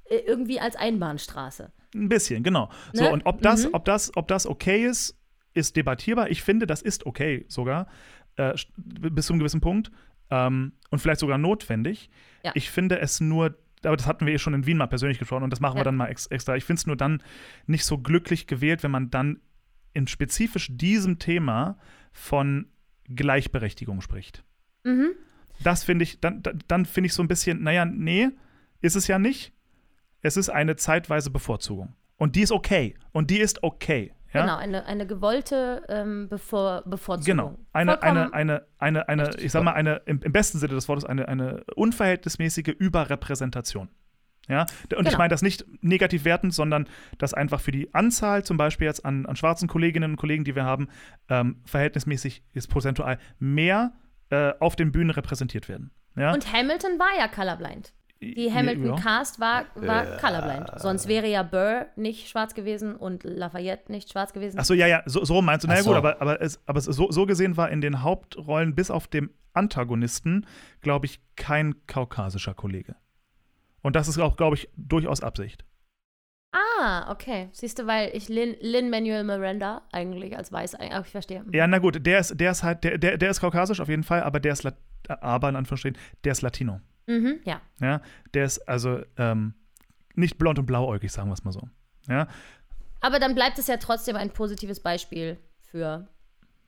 äh, irgendwie als Einbahnstraße. Ein bisschen, genau. So, Ne? und ob das, Mhm. ob, das, ob das okay ist, ist debattierbar. Ich finde, das ist okay sogar, äh, bis zu einem gewissen Punkt. Ähm, und vielleicht sogar notwendig. Ja. Ich finde es nur, aber das hatten wir eh schon in Wien mal persönlich gesprochen und das machen wir Ja. dann mal ex extra. Ich finde es nur dann nicht so glücklich gewählt, wenn man dann in spezifisch diesem Thema von Gleichberechtigung spricht. Mhm. Das finde ich, dann- dann finde ich so ein bisschen, naja, nee, ist es ja nicht. Es ist eine zeitweise Bevorzugung. Und die ist okay. Und die ist okay. Ja? Genau, eine, eine gewollte ähm, Bevor Bevorzugung. Genau. Eine, Vollkommen. eine, eine, eine, eine, ich sag mal, eine, im, im besten Sinne des Wortes, eine, eine unverhältnismäßige Überrepräsentation. Ja, und ich Genau. meine das nicht negativ wertend, sondern dass einfach für die Anzahl zum Beispiel jetzt an, an schwarzen Kolleginnen und Kollegen, die wir haben, ähm, verhältnismäßig ist prozentual mehr äh, auf den Bühnen repräsentiert werden. Ja? Und Hamilton war ja colorblind. Die Hamilton ja. Cast war, war colorblind. Sonst wäre ja Burr nicht schwarz gewesen und Lafayette nicht schwarz gewesen. Achso, ja, ja, so, so meinst du. Na Ach ja, so. gut, aber, aber, es, aber es, so, so gesehen war in den Hauptrollen bis auf dem Antagonisten, glaube ich, kein kaukasischer Kollege. Und das ist auch, glaube ich, durchaus Absicht. Ah, okay. Siehst du, weil ich Lin, Lin Manuel Miranda eigentlich als weiß, ach, ich verstehe. Ja, na gut, der ist, der ist halt, der, der, der ist kaukasisch auf jeden Fall, aber der ist, Lat aber in Anführungsstrichen, der ist Latino. Mhm, ja. Ja, der ist also ähm, nicht blond und blauäugig, sagen wir es mal so. Ja, Aber dann bleibt es ja trotzdem ein positives Beispiel für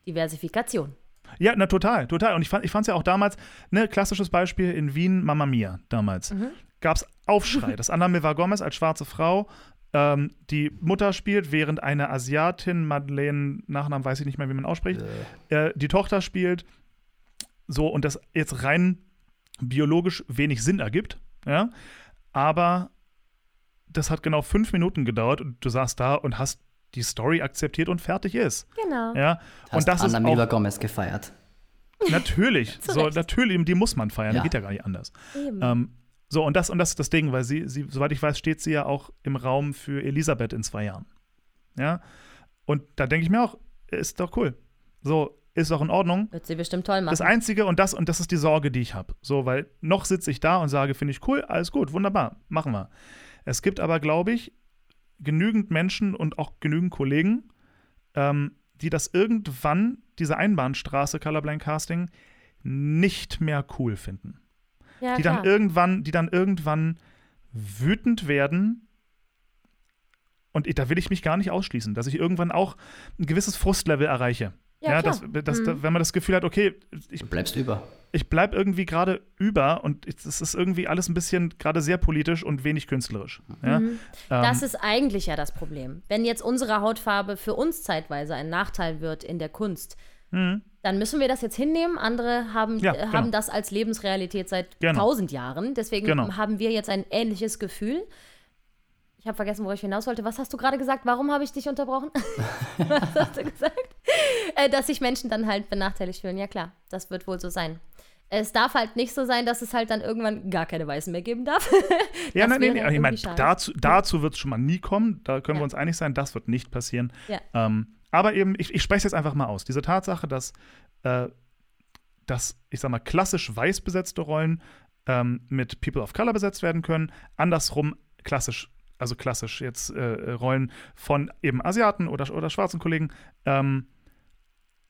Diversifikation. Ja, na total, total. Und ich fand es ja auch damals, ne, klassisches Beispiel in Wien, Mamma Mia damals. Gab es Aufschrei, dass Anna Milva Gomez als schwarze Frau ähm, die Mutter spielt, während eine Asiatin, Madeleine, Nachnamen weiß ich nicht mehr, wie man ausspricht, äh, die Tochter spielt. So, und das jetzt rein biologisch wenig Sinn ergibt, ja. Aber das hat genau fünf Minuten gedauert und du saßt da und hast die Story akzeptiert und fertig ist. Genau. Ja. Hast und das Anna ist Milva auch Gomez gefeiert. natürlich, so natürlich, die muss man feiern, Ja. geht ja gar nicht anders. Eben. Ähm, so, und das, und das ist das Ding, weil sie, sie, soweit ich weiß, steht sie ja auch im Raum für Elisabeth in zwei Jahren. Ja. Und da denke ich mir auch, ist doch cool. So, ist doch in Ordnung. Wird sie bestimmt toll machen. Das Einzige, und das, und das ist die Sorge, die ich habe. So, weil noch sitze ich da und sage, finde ich cool, alles gut, wunderbar, machen wir. Es gibt aber, glaube ich, genügend Menschen und auch genügend Kollegen, ähm, die das irgendwann, diese Einbahnstraße Colorblind Casting, nicht mehr cool finden ja, die klar. dann irgendwann, die dann irgendwann wütend werden. Und ich, da will ich mich gar nicht ausschließen, dass ich irgendwann auch ein gewisses Frustlevel erreiche. Ja, dass, klar. dass, Mhm. wenn man das Gefühl hat, okay, ich, Du bleibst über. ich bleib irgendwie gerade über und es ist irgendwie alles ein bisschen gerade sehr politisch und wenig künstlerisch. Ja? Mhm. Das Ähm, ist eigentlich ja das Problem. Wenn jetzt unsere Hautfarbe für uns zeitweise ein Nachteil wird in der Kunst, mhm. dann müssen wir das jetzt hinnehmen. Andere haben, Ja, äh, genau. haben das als Lebensrealität seit Genau. tausend Jahren. Deswegen Genau. haben wir jetzt ein ähnliches Gefühl. Ich habe vergessen, wo ich hinaus wollte. Was hast du gerade gesagt? Warum habe ich dich unterbrochen? Was hast du gesagt? Äh, dass sich Menschen dann halt benachteiligt fühlen. Ja klar, das wird wohl so sein. Es darf halt nicht so sein, dass es halt dann irgendwann gar keine Weißen mehr geben darf. Ja, nein, nein, nein. Ich meine, dazu, dazu wird es schon mal nie kommen. Da können Ja. wir uns einig sein, das wird nicht passieren. Ja. Ähm, aber eben, ich, ich spreche es jetzt einfach mal aus. Diese Tatsache, dass, äh, dass ich sag mal, klassisch weiß besetzte Rollen ähm, mit People of Color besetzt werden können, andersrum klassisch, also klassisch jetzt äh, Rollen von eben Asiaten oder, oder schwarzen Kollegen, ähm,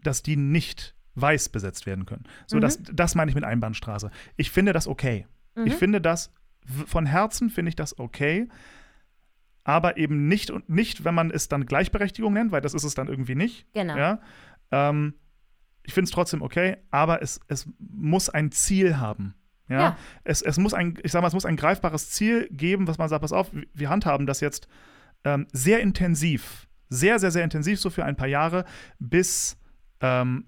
dass die nicht weiß besetzt werden können. So, Mhm. das, das meine ich mit Einbahnstraße. Ich finde das okay. Ich Mhm. finde das von Herzen finde ich das okay, aber eben nicht und nicht, wenn man es dann Gleichberechtigung nennt, weil das ist es dann irgendwie nicht. Genau. Ja? Ähm, ich finde es trotzdem okay, aber es, es muss ein Ziel haben. Ja? Ja. Es, es muss ein, ich sag mal, es muss ein greifbares Ziel geben, was man sagt, pass auf, wir- handhaben das jetzt ähm, sehr intensiv, sehr, sehr, sehr intensiv, so für ein paar Jahre, bis, ähm,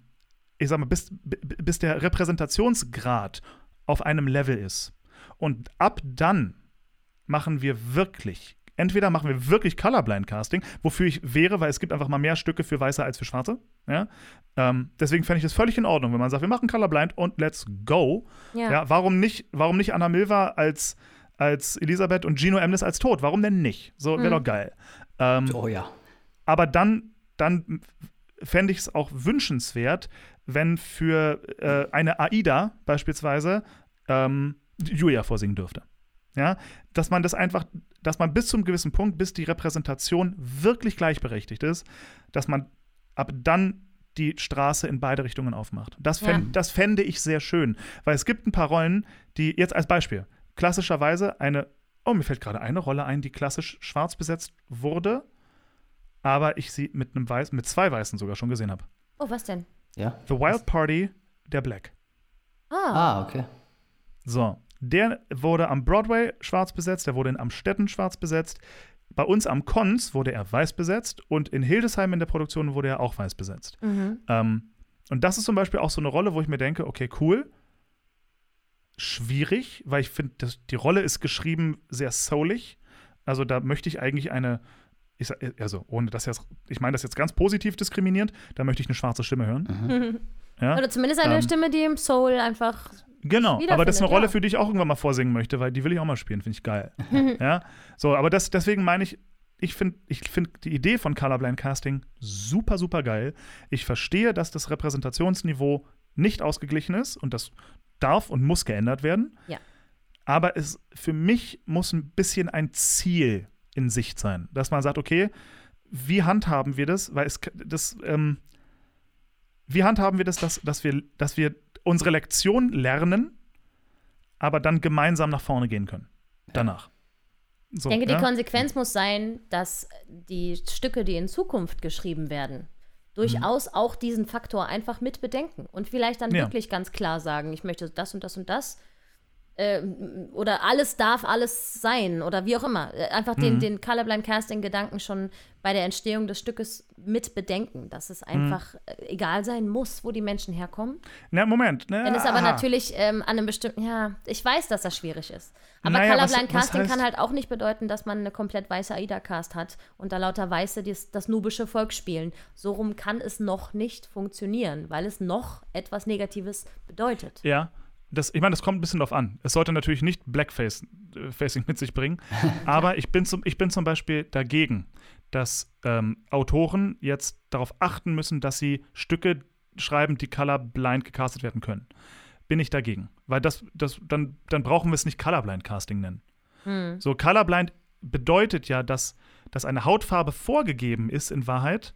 ich sag mal, bis, bis der Repräsentationsgrad auf einem Level ist. Und ab dann machen wir wirklich, entweder machen wir wirklich Colorblind Casting, wofür ich wäre, weil es gibt einfach mal mehr Stücke für Weiße als für Schwarze. Ja? Ähm, deswegen fände ich das völlig in Ordnung, wenn man sagt, wir machen Colorblind und let's go. Ja. Ja. warum nicht, warum nicht Anna Milva als, als Elisabeth und Gino Emnes als Tod? Warum denn nicht? So wäre Mhm. doch geil. Ähm, Oh ja. aber dann, dann fände ich es auch wünschenswert, wenn für äh, eine AIDA beispielsweise ähm, Julia vorsingen dürfte. Ja, dass man das einfach, dass man bis zum gewissen Punkt, bis die Repräsentation wirklich gleichberechtigt ist, dass man ab dann die Straße in beide Richtungen aufmacht. Das, fänd, Ja. das fände ich sehr schön, weil es gibt ein paar Rollen, die jetzt als Beispiel klassischerweise eine, oh, mir fällt gerade eine Rolle ein, die klassisch schwarz besetzt wurde, aber ich sie mit einem Weiß, mit zwei Weißen sogar schon gesehen habe. Oh, was denn? Ja. The Wild Party der Black. Ah, Ah, okay. So, der wurde am Broadway schwarz besetzt, der wurde in Amstetten schwarz besetzt. Bei uns am Cons wurde er weiß besetzt und in Hildesheim in der Produktion wurde er auch weiß besetzt. mhm. Ähm, und das ist zum Beispiel auch so eine Rolle, wo ich mir denke, okay, cool. Schwierig, weil ich finde, die Rolle ist geschrieben sehr soulig. Also da möchte ich eigentlich eine, ich sag, also ohne das jetzt, ich meine das jetzt ganz positiv diskriminierend, da möchte ich eine schwarze Stimme hören. Mhm. Ja? Oder zumindest eine Ähm, Stimme, die im Soul einfach. Genau, aber das ist eine Rolle, ja. für die ich auch irgendwann mal vorsingen möchte, weil die will ich auch mal spielen, finde ich geil. ja, so, aber das, deswegen meine ich, ich finde ich find die Idee von Colorblind Casting super, super geil. Ich verstehe, dass das Repräsentationsniveau nicht ausgeglichen ist und das darf und muss geändert werden. Ja. Aber es für mich muss ein bisschen ein Ziel in Sicht sein, dass man sagt, okay, wie handhaben wir das? Weil es das, ähm, wie handhaben wir das, dass, dass, wir, dass wir unsere Lektion lernen, aber dann gemeinsam nach vorne gehen können. Danach. So, ich denke, ja? die Konsequenz muss sein, dass die Stücke, die in Zukunft geschrieben werden, durchaus auch diesen Faktor einfach mit bedenken und vielleicht dann Ja. wirklich ganz klar sagen, ich möchte das und das und das. Ähm, oder alles darf alles sein oder wie auch immer. Äh, Einfach den, Mhm. den Colorblind Casting-Gedanken schon bei der Entstehung des Stückes mit bedenken, dass Mhm. es einfach äh, egal sein muss, wo die Menschen herkommen. Na, Moment. Na, Wenn es aber aha. natürlich ähm, an einem bestimmten, ja, ich weiß, dass das schwierig ist. Aber Naja, was- Colorblind was Casting heißt- kann halt auch nicht bedeuten, dass man eine komplett weiße AIDA-Cast hat und da lauter Weiße das, das nubische Volk spielen. So rum kann es noch nicht funktionieren, weil es noch etwas Negatives bedeutet. Ja. Das, ich meine, das kommt ein bisschen drauf an. Es sollte natürlich nicht Blackface äh, mit sich bringen. aber ich bin, zum, ich bin zum Beispiel dagegen, dass ähm, Autoren jetzt darauf achten müssen, dass sie Stücke schreiben, die colorblind gecastet werden können. Bin ich dagegen. Weil das, das, dann, dann brauchen wir es nicht Colorblind Casting nennen. So, Colorblind bedeutet ja, dass, dass eine Hautfarbe vorgegeben ist in Wahrheit,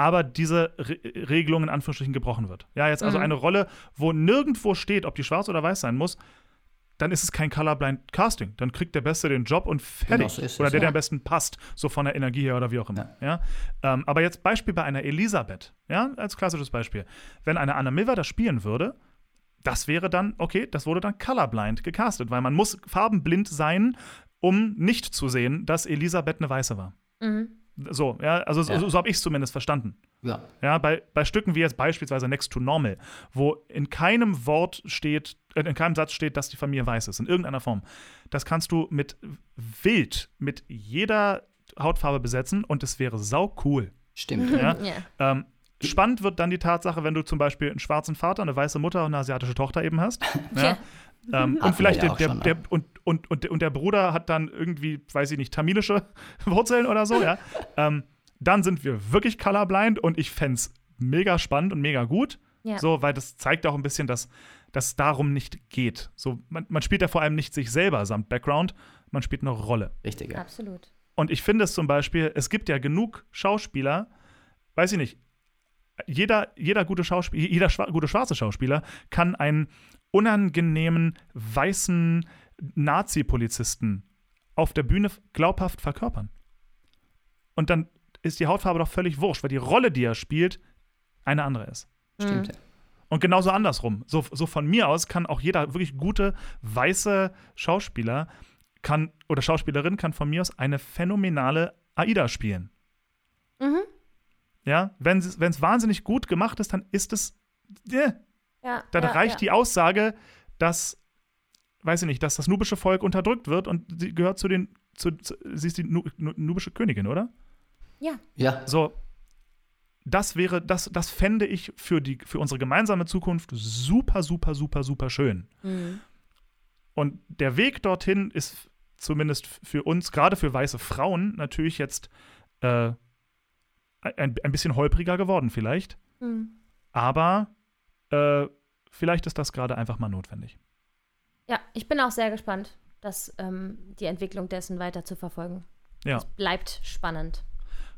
aber diese Re Regelung in Anführungsstrichen gebrochen wird. Ja, jetzt also eine Rolle, wo nirgendwo steht, ob die schwarz oder weiß sein muss, dann ist es kein Colorblind Casting. Dann kriegt der Beste den Job und fertig. Genau so es, oder der, der ja. am besten passt, so von der Energie her oder wie auch immer. Ja. Ähm, aber jetzt Beispiel bei einer Elisabeth, ja, als klassisches Beispiel. Wenn eine Anna Milver das spielen würde, das wäre dann, okay, das wurde dann colorblind gecastet, weil man muss farbenblind sein, um nicht zu sehen, dass Elisabeth eine Weiße war. So, ja, also so, Ja. so habe ich es zumindest verstanden. Ja, Ja, bei, bei Stücken wie jetzt beispielsweise Next to Normal, wo in keinem Wort steht, äh, in keinem Satz steht, dass die Familie weiß ist, in irgendeiner Form. Das kannst du mit wild, mit jeder Hautfarbe besetzen und es wäre sau cool. stimmt. Ja? Ja. Ähm, spannend wird dann die Tatsache, wenn du zum Beispiel einen schwarzen Vater, eine weiße Mutter und eine asiatische Tochter eben hast. Ja? Ähm, und vielleicht der, der, der, und, und, und, und der Bruder hat dann irgendwie, weiß ich nicht, tamilische Wurzeln oder so, ja. ähm, dann sind wir wirklich colorblind und ich fände es mega spannend und mega gut. Ja. So, weil das zeigt auch ein bisschen, dass dass es darum nicht geht. So, man, man spielt ja vor allem nicht sich selber samt Background, man spielt eine Rolle. Richtig, ja. Absolut. Und ich finde es zum Beispiel, es gibt ja genug Schauspieler, weiß ich nicht, jeder, jeder gute Schauspieler, jeder schwa gute schwarze Schauspieler kann einen unangenehmen weißen Nazi-Polizisten auf der Bühne glaubhaft verkörpern. Und dann ist die Hautfarbe doch völlig wurscht, weil die Rolle, die er spielt, eine andere ist. Stimmt, ja. Und genauso andersrum. So, so von mir aus kann auch jeder wirklich gute weiße Schauspieler kann oder Schauspielerin kann von mir aus eine phänomenale Aida spielen. Mhm. Ja, wenn es wahnsinnig gut gemacht ist, dann ist es, äh, Ja, dann ja, reicht ja. die Aussage, dass, weiß ich nicht, dass das nubische Volk unterdrückt wird und sie gehört zu den, zu, zu, sie ist die nu, nu, nubische Königin, oder? Ja, Ja, So, das wäre, das, das fände ich für, die, für unsere gemeinsame Zukunft super, super, super, super schön. Mhm. Und der Weg dorthin ist zumindest für uns, gerade für weiße Frauen, natürlich jetzt äh, ein, ein bisschen holpriger geworden, vielleicht. Mhm. Aber äh, vielleicht ist das gerade einfach mal notwendig. ja, ich bin auch sehr gespannt, das, ähm, die Entwicklung dessen weiter zu verfolgen. Ja. Es bleibt spannend.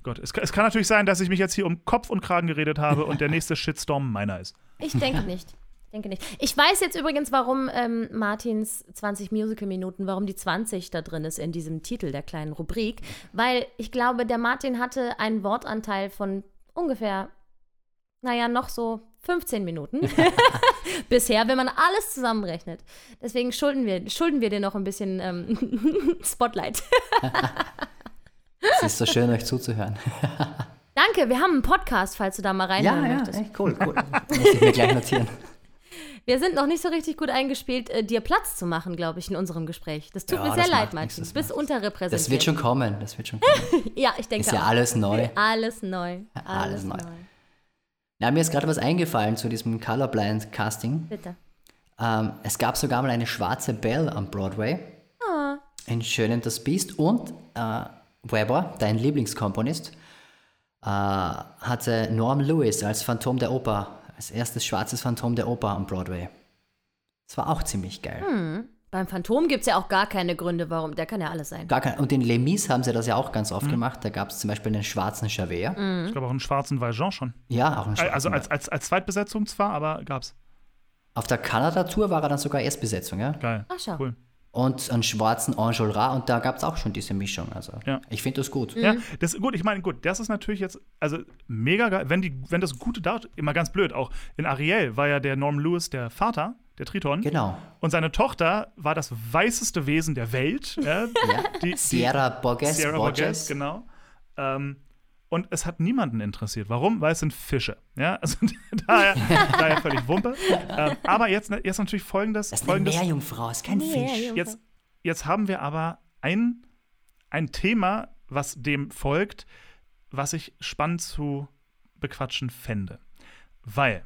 Gott, es, es kann natürlich sein, dass ich mich jetzt hier um Kopf und Kragen geredet habe und der nächste Shitstorm meiner ist. Ich denke nicht. Ich denke nicht. Ich weiß jetzt übrigens, warum ähm, Martins 20 Musical-Minuten, warum die 20 da drin ist in diesem Titel der kleinen Rubrik. Weil ich glaube, der Martin hatte einen Wortanteil von ungefähr, naja, noch so 15 Minuten bisher, wenn man alles zusammenrechnet. Deswegen schulden wir, schulden wir dir noch ein bisschen ähm, Spotlight. es ist so schön, euch zuzuhören. Danke, wir haben einen Podcast, falls du da mal Ja, reinhören ja, möchtest. echt cool, cool. Muss ich mir gleich notieren. Wir sind noch nicht so richtig gut eingespielt, äh, dir Platz zu machen, glaube ich, in unserem Gespräch. Das tut Ja, mir sehr leid, Martin. Du bist unterrepräsentiert. Das wird schon kommen, das wird schon kommen. Ja, ich denke Ist ja auch. alles neu. Alles neu. Alles, Alles neu. neu. Na, mir ist gerade was eingefallen zu diesem Colorblind Casting. Bitte. Ähm, es gab sogar mal eine schwarze Belle am Broadway. Ah. In Schön das Biest. Und äh, Weber, dein Lieblingskomponist, äh, hatte Norm Lewis als Phantom der Oper Als erstes schwarzes Phantom der Oper am Broadway. Das war auch ziemlich geil. Hm. Beim Phantom gibt es ja auch gar keine Gründe, warum. Der kann ja alles sein. Gar kein, und in Les Mis haben sie das ja auch ganz oft gemacht. Da gab es zum Beispiel einen schwarzen Javert. Ich glaube auch einen schwarzen Valjean schon. Ja, auch einen schwarzen. Also als, als, als Zweitbesetzung zwar, aber gab's. Auf der Kanada-Tour war er dann sogar Erstbesetzung, ja. Geil. Ach, schau. Cool. Und einen schwarzen Enjolras und da gab es auch schon diese Mischung. Also Ja. ich finde das gut. Ja, das gut, ich meine, gut, das ist natürlich jetzt, also mega geil, wenn, die, wenn das gute da, immer ganz blöd, auch in Ariel war ja der Norm Lewis der Vater, der Triton. Genau. Und seine Tochter war das weißeste Wesen der Welt. Ja, die, die, Sierra Borges, Sierra Borges. Borges, genau. Ähm, und es hat niemanden interessiert. Warum? Weil es sind Fische. Ja, also daher, daher völlig Wumpe. Ähm, aber jetzt, jetzt natürlich folgendes. Das ist eine folgendes Meerjungfrau, ist kein Fisch. Jetzt, jetzt haben wir aber ein, ein Thema, was dem folgt, was ich spannend zu bequatschen fände. Weil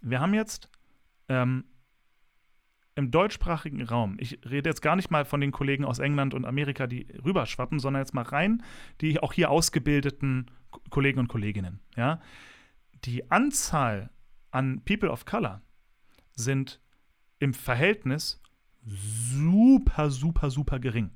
wir haben jetzt ähm, im deutschsprachigen Raum, ich rede jetzt gar nicht mal von den Kollegen aus England und Amerika, die rüberschwappen, sondern jetzt mal rein die auch hier ausgebildeten Kollegen und Kolleginnen. Ja? Die Anzahl an People of Color sind im Verhältnis super, super, super gering.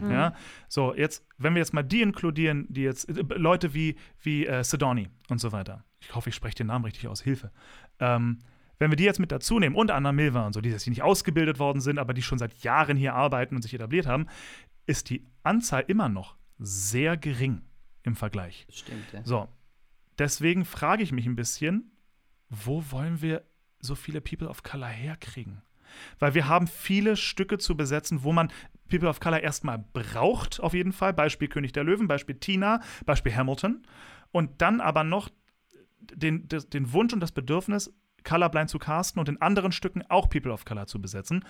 Ja, so jetzt, wenn wir jetzt mal die inkludieren, die jetzt äh, Leute wie wie äh, Sedoni und so weiter. Ich hoffe, ich spreche den Namen richtig aus. Hilfe. Ähm, wenn wir die jetzt mit dazu nehmen und Anna Milva und so, die jetzt hier nicht ausgebildet worden sind, aber die schon seit Jahren hier arbeiten und sich etabliert haben, ist die Anzahl immer noch sehr gering im Vergleich. Stimmt, ja. So, deswegen frage ich mich ein bisschen, wo wollen wir so viele People of Color herkriegen? Weil wir haben viele Stücke zu besetzen, wo man People of Color erstmal braucht, auf jeden Fall. Beispiel König der Löwen, Beispiel Tina, Beispiel Hamilton. Und dann aber noch den, den Wunsch und das Bedürfnis, Colorblind zu casten und in anderen Stücken auch People of Color zu besetzen.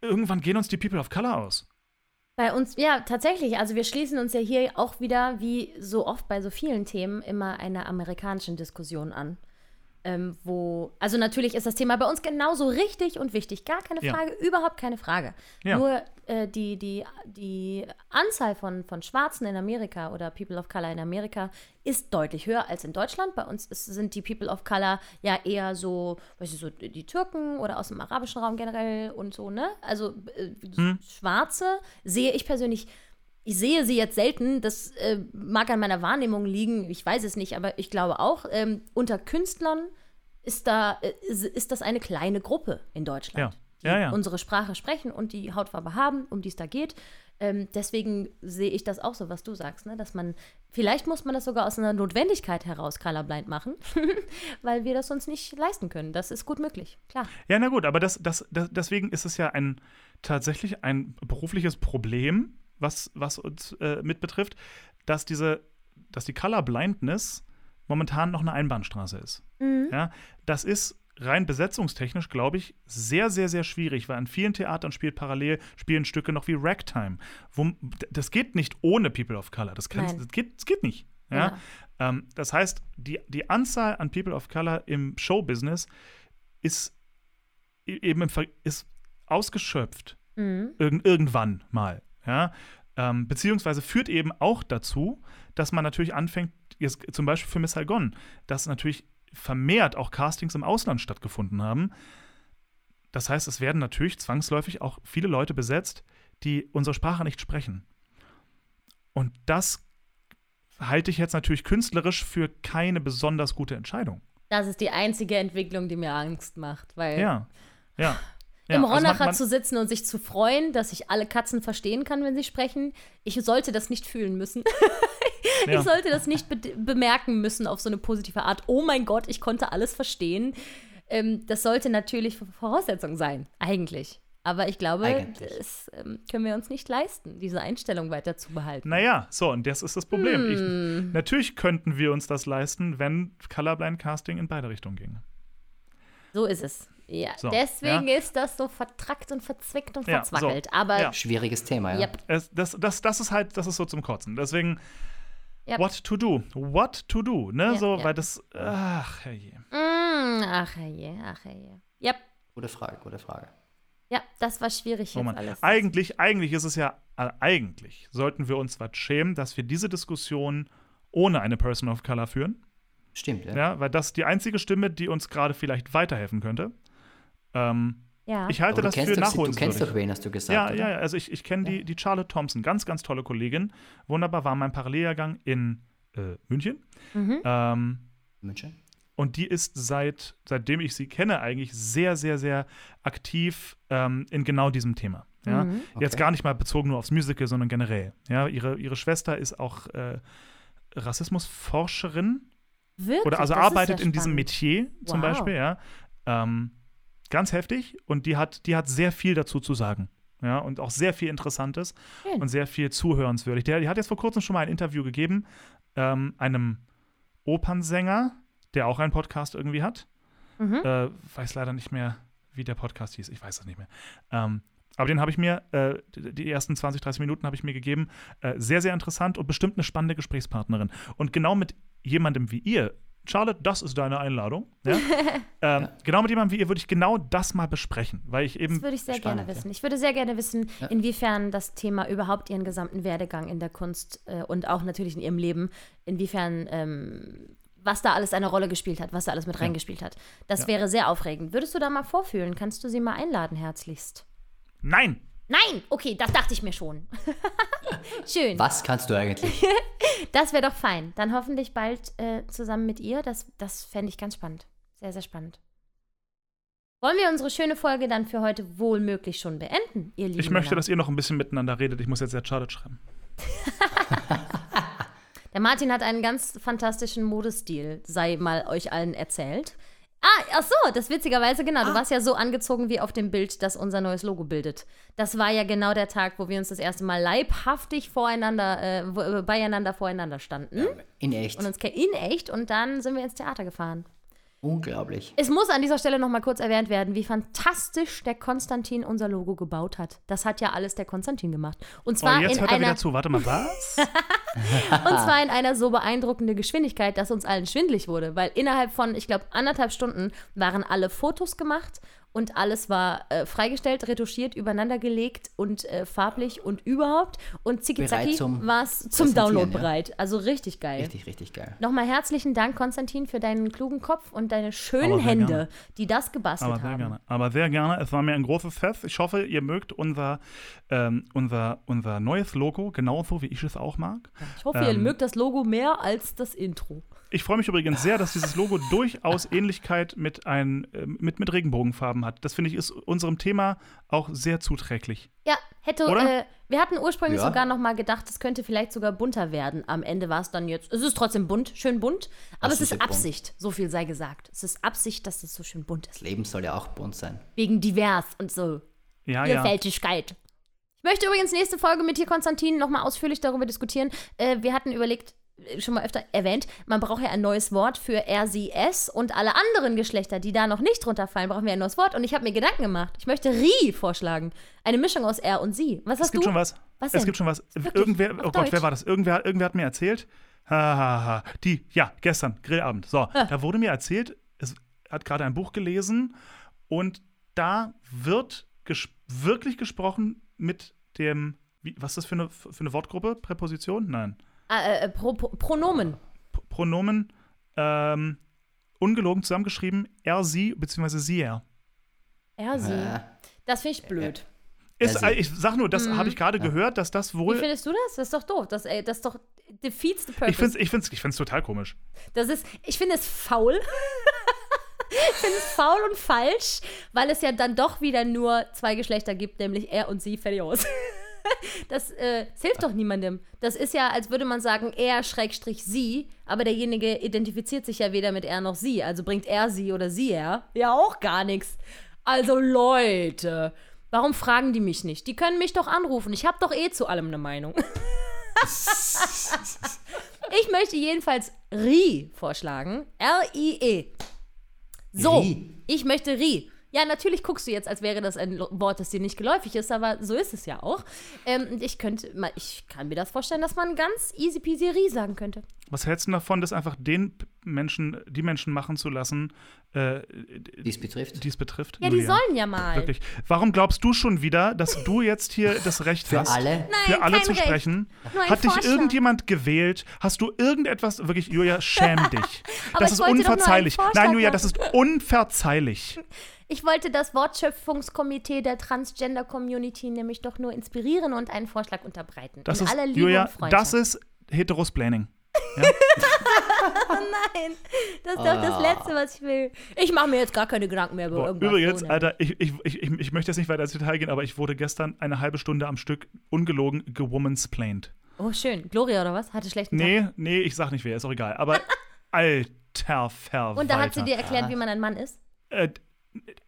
Irgendwann gehen uns die People of Color aus. Bei uns, ja, tatsächlich. Also wir schließen uns ja hier auch wieder, wie so oft bei so vielen Themen, immer einer amerikanischen Diskussion an. Ähm, wo, also natürlich ist das Thema bei uns genauso richtig und wichtig. Gar keine Ja. Frage, überhaupt keine Frage. Ja. Nur äh, die, die, die Anzahl von, von Schwarzen in Amerika oder People of Color in Amerika ist deutlich höher als in Deutschland. Bei uns ist, sind die People of Color ja eher so, weiß ich, so die Türken oder aus dem arabischen Raum generell und so, ne? Also äh, Schwarze sehe ich persönlich ich sehe sie jetzt selten, das äh, mag an meiner Wahrnehmung liegen, ich weiß es nicht, aber ich glaube auch, ähm, unter Künstlern ist, da, äh, ist, das eine kleine Gruppe in Deutschland, Ja. die Ja, ja. unsere Sprache sprechen und die Hautfarbe haben, um die es da geht. Ähm, deswegen sehe ich das auch so, was du sagst, ne? dass man, vielleicht muss man das sogar aus einer Notwendigkeit heraus colorblind machen, weil wir das uns nicht leisten können. Das ist gut möglich, klar. Ja, na gut, aber das, das, das, deswegen ist es ja ein tatsächlich ein berufliches Problem, was, was uns äh, mit betrifft, dass diese, dass die Color Blindness momentan noch eine Einbahnstraße ist. Ja, das ist rein besetzungstechnisch, glaube ich, sehr, sehr, sehr schwierig, weil an vielen Theatern spielt parallel spielen Stücke noch wie Ragtime. Wo, das geht nicht ohne People of Color. Das, Nein. das, geht, das geht nicht. Ja? Ähm, das heißt, die, die Anzahl an People of Color im Showbusiness ist e- eben im Ver ist ausgeschöpft. Irgend, irgendwann mal. Ja? Ähm, beziehungsweise führt eben auch dazu, dass man natürlich anfängt, jetzt zum Beispiel für Miss Saigon, dass natürlich vermehrt auch Castings im Ausland stattgefunden haben. Das heißt, es werden natürlich zwangsläufig auch viele Leute besetzt, die unsere Sprache nicht sprechen. Und das halte ich jetzt natürlich künstlerisch für keine besonders gute Entscheidung. Das ist die einzige Entwicklung, die mir Angst macht, weil Ja, ja. Ja Im also Ronacher man- zu sitzen und sich zu freuen, dass ich alle Katzen verstehen kann, wenn sie sprechen. Ich sollte das nicht fühlen müssen. Ja. Ich sollte das nicht be bemerken müssen auf so eine positive Art. Oh mein Gott, ich konnte alles verstehen. Ähm, das sollte natürlich Voraussetzung sein, eigentlich. Aber ich glaube, Eigentlich. das ähm, können wir uns nicht leisten, diese Einstellung weiter zu behalten. Naja, so, und das ist das Problem. Hm. Ich, natürlich könnten wir uns das leisten, wenn Colorblind Casting in beide Richtungen ginge. So ist es. Ja, So, deswegen ja. ist das so vertrackt und verzwickt und Ja, so, verzwackelt. Aber ja. Schwieriges Thema, ja. Yep. Es, das, das, das ist halt, das ist so zum Kotzen. Deswegen, Yep. what to do? What to do? Ne? Ja, so, ja. weil das, ach, herrje. Mm, ach je, ach je. Ja, Gute Frage, gute Frage. ja, das war schwierig Oh alles. Eigentlich, eigentlich ist es ja, äh, eigentlich sollten wir uns was schämen, dass wir diese Diskussion ohne eine Person of Color führen. Stimmt, ja. Ja, weil das ist die einzige Stimme, die uns gerade vielleicht weiterhelfen könnte. Ähm, Ja. ich halte das du für kennst, doch, du kennst doch wen, hast du gesagt, Ja, oder? ja, ja, also ich, ich kenne die, die Charlotte Thompson, ganz, ganz tolle Kollegin. Wunderbar, war mein Paralleljahrgang in äh, München. Mhm. Ähm, München? und die ist seit, seitdem ich sie kenne, eigentlich sehr, sehr, sehr aktiv ähm, in genau diesem Thema. Ja? Mhm. Jetzt Okay. gar nicht mal bezogen nur aufs Musical, sondern generell. Ja? Ihre, ihre Schwester ist auch äh, Rassismusforscherin Wirklich? oder also Das ist arbeitet ja in diesem. Metier zum Wow. Beispiel, ja. Ähm, ganz heftig und die hat, die hat sehr viel dazu zu sagen. Ja, und auch sehr viel Interessantes Schön. und sehr viel zuhörenswürdig. Der, die hat jetzt vor kurzem schon mal ein Interview gegeben, ähm, einem Opernsänger, der auch einen Podcast irgendwie hat. Mhm. Äh, weiß leider nicht mehr, wie der Podcast hieß. Ich weiß das nicht mehr. Ähm, aber den habe ich mir, äh, die die ersten 20, 30 Minuten habe ich mir gegeben. Äh, sehr, sehr interessant und bestimmt eine spannende Gesprächspartnerin. Und genau mit jemandem wie ihr, Charlotte, das ist deine Einladung. Ja? ähm, Genau mit jemandem wie ihr würde ich genau das mal besprechen, weil ich eben. Das würde ich sehr Spannend, gerne ja. wissen. Ich würde sehr gerne wissen, Ja. inwiefern das Thema überhaupt ihren gesamten Werdegang in der Kunst äh, und auch natürlich in ihrem Leben, inwiefern, ähm, was da alles eine Rolle gespielt hat, was da alles mit reingespielt hat. Das Ja. wäre sehr aufregend. Würdest du da mal vorfühlen? Kannst du sie mal einladen, herzlichst? Nein! Nein! Okay, das dachte ich mir schon. Schön. Was kannst du eigentlich? Das wäre doch fein. Dann hoffentlich bald äh, zusammen mit ihr. Das, das fände ich ganz spannend. Sehr, sehr spannend. Wollen wir unsere schöne Folge dann für heute wohl möglich schon beenden, ihr Lieben? Ich möchte, Männer? dass ihr noch ein bisschen miteinander redet. Ich muss jetzt der Charlotte schreiben. Der Martin hat einen ganz fantastischen Modestil, sei mal euch allen erzählt. Ah, ach so, das witzigerweise, genau. Du warst ja so angezogen wie auf dem Bild, das unser neues Logo bildet. Das war ja genau der Tag, wo wir uns das erste Mal leibhaftig voreinander, äh, wo, äh, beieinander voreinander standen. In echt. Und uns in echt und dann sind wir ins Theater gefahren. Unglaublich. Es muss an dieser Stelle noch mal kurz erwähnt werden, wie fantastisch der Konstantin unser Logo gebaut hat. Das hat ja alles der Konstantin gemacht. Und Oh, zwar jetzt in hört er einer wieder zu. Warte mal, was? Und zwar in einer so beeindruckenden Geschwindigkeit, dass uns allen schwindlig wurde. Weil innerhalb von, ich glaube, anderthalb Stunden waren alle Fotos gemacht und alles war äh, freigestellt, retuschiert, übereinander gelegt und äh, farblich und überhaupt. Und zicki Bereit zum war es zum Download ja. bereit. Also richtig geil. Richtig, richtig geil. Nochmal herzlichen Dank, Konstantin, für deinen klugen Kopf und deine schönen Hände, gerne. die das gebastelt Aber sehr haben. gerne. Aber sehr gerne. Es war mir ein großes Fest. Ich hoffe, ihr mögt unser, ähm, unser, unser neues Logo genauso, wie ich es auch mag. Ich hoffe, ihr Ähm, mögt das Logo mehr als das Intro. Ich freue mich übrigens sehr, dass dieses Logo durchaus Ähnlichkeit mit, ein, äh, mit, mit Regenbogenfarben hat. Das finde ich ist unserem Thema auch sehr zuträglich. Ja, hätte, Oder? äh, wir hatten ursprünglich Ja. sogar noch mal gedacht, es könnte vielleicht sogar bunter werden. Am Ende war es dann jetzt, es ist trotzdem bunt, schön bunt, aber Das es ist ist ja bunt. Absicht, so viel sei gesagt. Es ist Absicht, dass es so schön bunt ist. Das Leben soll ja auch bunt sein. Wegen divers und so. Ja, ja. Vielfältigkeit. Ich möchte übrigens nächste Folge mit dir, Konstantin, noch mal ausführlich darüber diskutieren. Äh, wir hatten überlegt, schon mal öfter erwähnt, man braucht ja ein neues Wort für er, sie, es und alle anderen Geschlechter, die da noch nicht drunter fallen, brauchen wir ein neues Wort. Und ich habe mir Gedanken gemacht. Ich möchte Ri vorschlagen. Eine Mischung aus er und sie. Was Es hast gibt du? schon was. Was es gibt schon was. Wirklich? Irgendwer, Auf oh Gott, Deutsch? wer war das? Irgendwer, irgendwer hat mir erzählt. Ha, ha, ha. Die, ja, gestern, Grillabend. So, Ah. da wurde mir erzählt, es hat gerade ein Buch gelesen und da wird ges wirklich gesprochen mit dem, wie, was ist das für eine, für eine Wortgruppe? Präposition? Nein. Äh, äh, Pro, Pro, Pronomen. P Pronomen, ähm, ungelogen zusammengeschrieben, er, sie, beziehungsweise sie, er. Er, sie. Äh, Das finde ich blöd. Ist, Also- äh, ich sag nur, das habe ich gerade gehört, dass das Wie wohl. findest du das? Das ist doch doof. Das, ey, das ist doch defeats the purpose. Ich finde es ich find's, ich find's total komisch. Das ist, ich finde es faul. ich finde es faul und falsch, weil es ja dann doch wieder nur zwei Geschlechter gibt, nämlich er und sie, fertig aus. Das, äh, das hilft doch niemandem. Das ist ja, als würde man sagen, er schrägstrich sie, aber derjenige identifiziert sich ja weder mit er noch sie. Also bringt er sie oder sie er ja auch gar nichts. Also Leute, warum fragen die mich nicht? Die können mich doch anrufen. Ich habe doch eh zu allem eine Meinung. Ich möchte jedenfalls Ri vorschlagen. R-I-E. So, Ri. ich möchte Ri. Ja, natürlich guckst du jetzt, als wäre das ein Wort, das dir nicht geläufig ist, aber so ist es ja auch. Ähm, ich könnte, mal- ich kann mir das vorstellen, dass man ganz easy peasy Rie sagen könnte. Was hältst du davon, das einfach den Menschen, die Menschen machen zu lassen, äh, Die es betrifft. die es betrifft? Ja, die Julia? sollen ja mal. Wirklich. Warum glaubst du schon wieder, dass du jetzt hier das Recht Für hast? alle. Nein, für alle zu Recht. sprechen. Nur ein Hat dich Vorschlag. irgendjemand gewählt? Hast du irgendetwas, wirklich, Julia, schäm dich. Das ist unverzeihlich. Nein, Julia, das ist unverzeihlich. Ich wollte das Wortschöpfungskomitee der Transgender-Community nämlich doch nur inspirieren und einen Vorschlag unterbreiten. Das In ist, aller Liebe Julia, und das ist Heterosplaining. Nein, das ist doch das Letzte, was ich will. Ich mache mir jetzt gar keine Gedanken mehr über Boah, irgendwas. übrigens, so, ne? Alter, ich, ich, ich, ich möchte jetzt nicht weiter ins Detail gehen, aber ich wurde gestern eine halbe Stunde am Stück ungelogen gewomansplained. Oh, schön. Gloria oder was? Hatte schlechten Tag. Nee, nee, ich sag nicht wer, ist auch egal. Aber alter Verwalter. Und da hat sie dir erklärt, wie man ein Mann ist? Äh,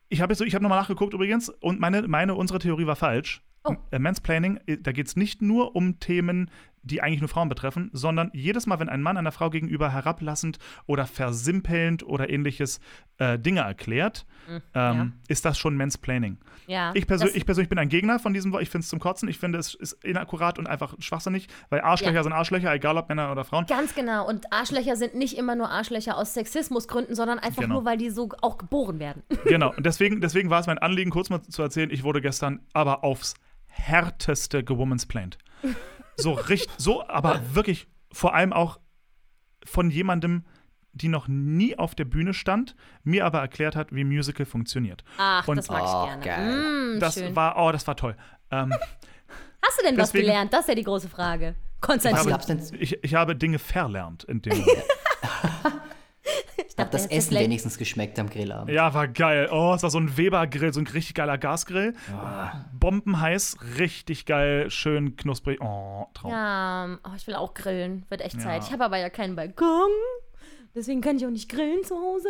ich habe ich hab nochmal nachgeguckt übrigens und meine, meine, unsere Theorie war falsch. Oh. Äh, Mansplaining, äh, da geht es nicht nur um Themen, die eigentlich nur Frauen betreffen, sondern jedes Mal, wenn ein Mann einer Frau gegenüber herablassend oder versimpelnd oder ähnliches äh, Dinge erklärt, ähm, ist das schon Mansplaining. Ja. Ich, persö ich persönlich bin ein Gegner von diesem Wort. Ich finde es zum Kotzen. Ich finde, es ist inakkurat und einfach schwachsinnig, weil Arschlöcher Ja. sind Arschlöcher, egal ob Männer oder Frauen. Ganz genau. Und Arschlöcher sind nicht immer nur Arschlöcher aus Sexismusgründen, sondern einfach Genau. nur, weil die so auch geboren werden. Genau. Und deswegen, deswegen war es mein Anliegen, kurz mal zu erzählen, ich wurde gestern aber aufs härteste gewomansplained. So richtig, so, aber wirklich vor allem auch von jemandem, die noch nie auf der Bühne stand, mir aber erklärt hat, wie Musical funktioniert. Ach, Und- das mag Oh, ich gerne. geil. Mm, Das schön. war, oh, das war toll. Ähm, Hast du denn was deswegen- gelernt? Das ist ja die große Frage. Was Konstantin. gab's denn? ich, ich habe Dinge verlernt in dem Moment. Ich Hat das jetzt Essen vielleicht- wenigstens geschmeckt am Grillabend? Ja, war geil. Oh, es war so ein Weber-Grill, so ein richtig geiler Gasgrill. Bombenheiß, richtig geil, schön knusprig. Oh, Traum. Ja, oh, ich will auch grillen. Wird echt Ja. Zeit. Ich habe aber ja keinen Balkon. Deswegen kann ich auch nicht grillen zu Hause.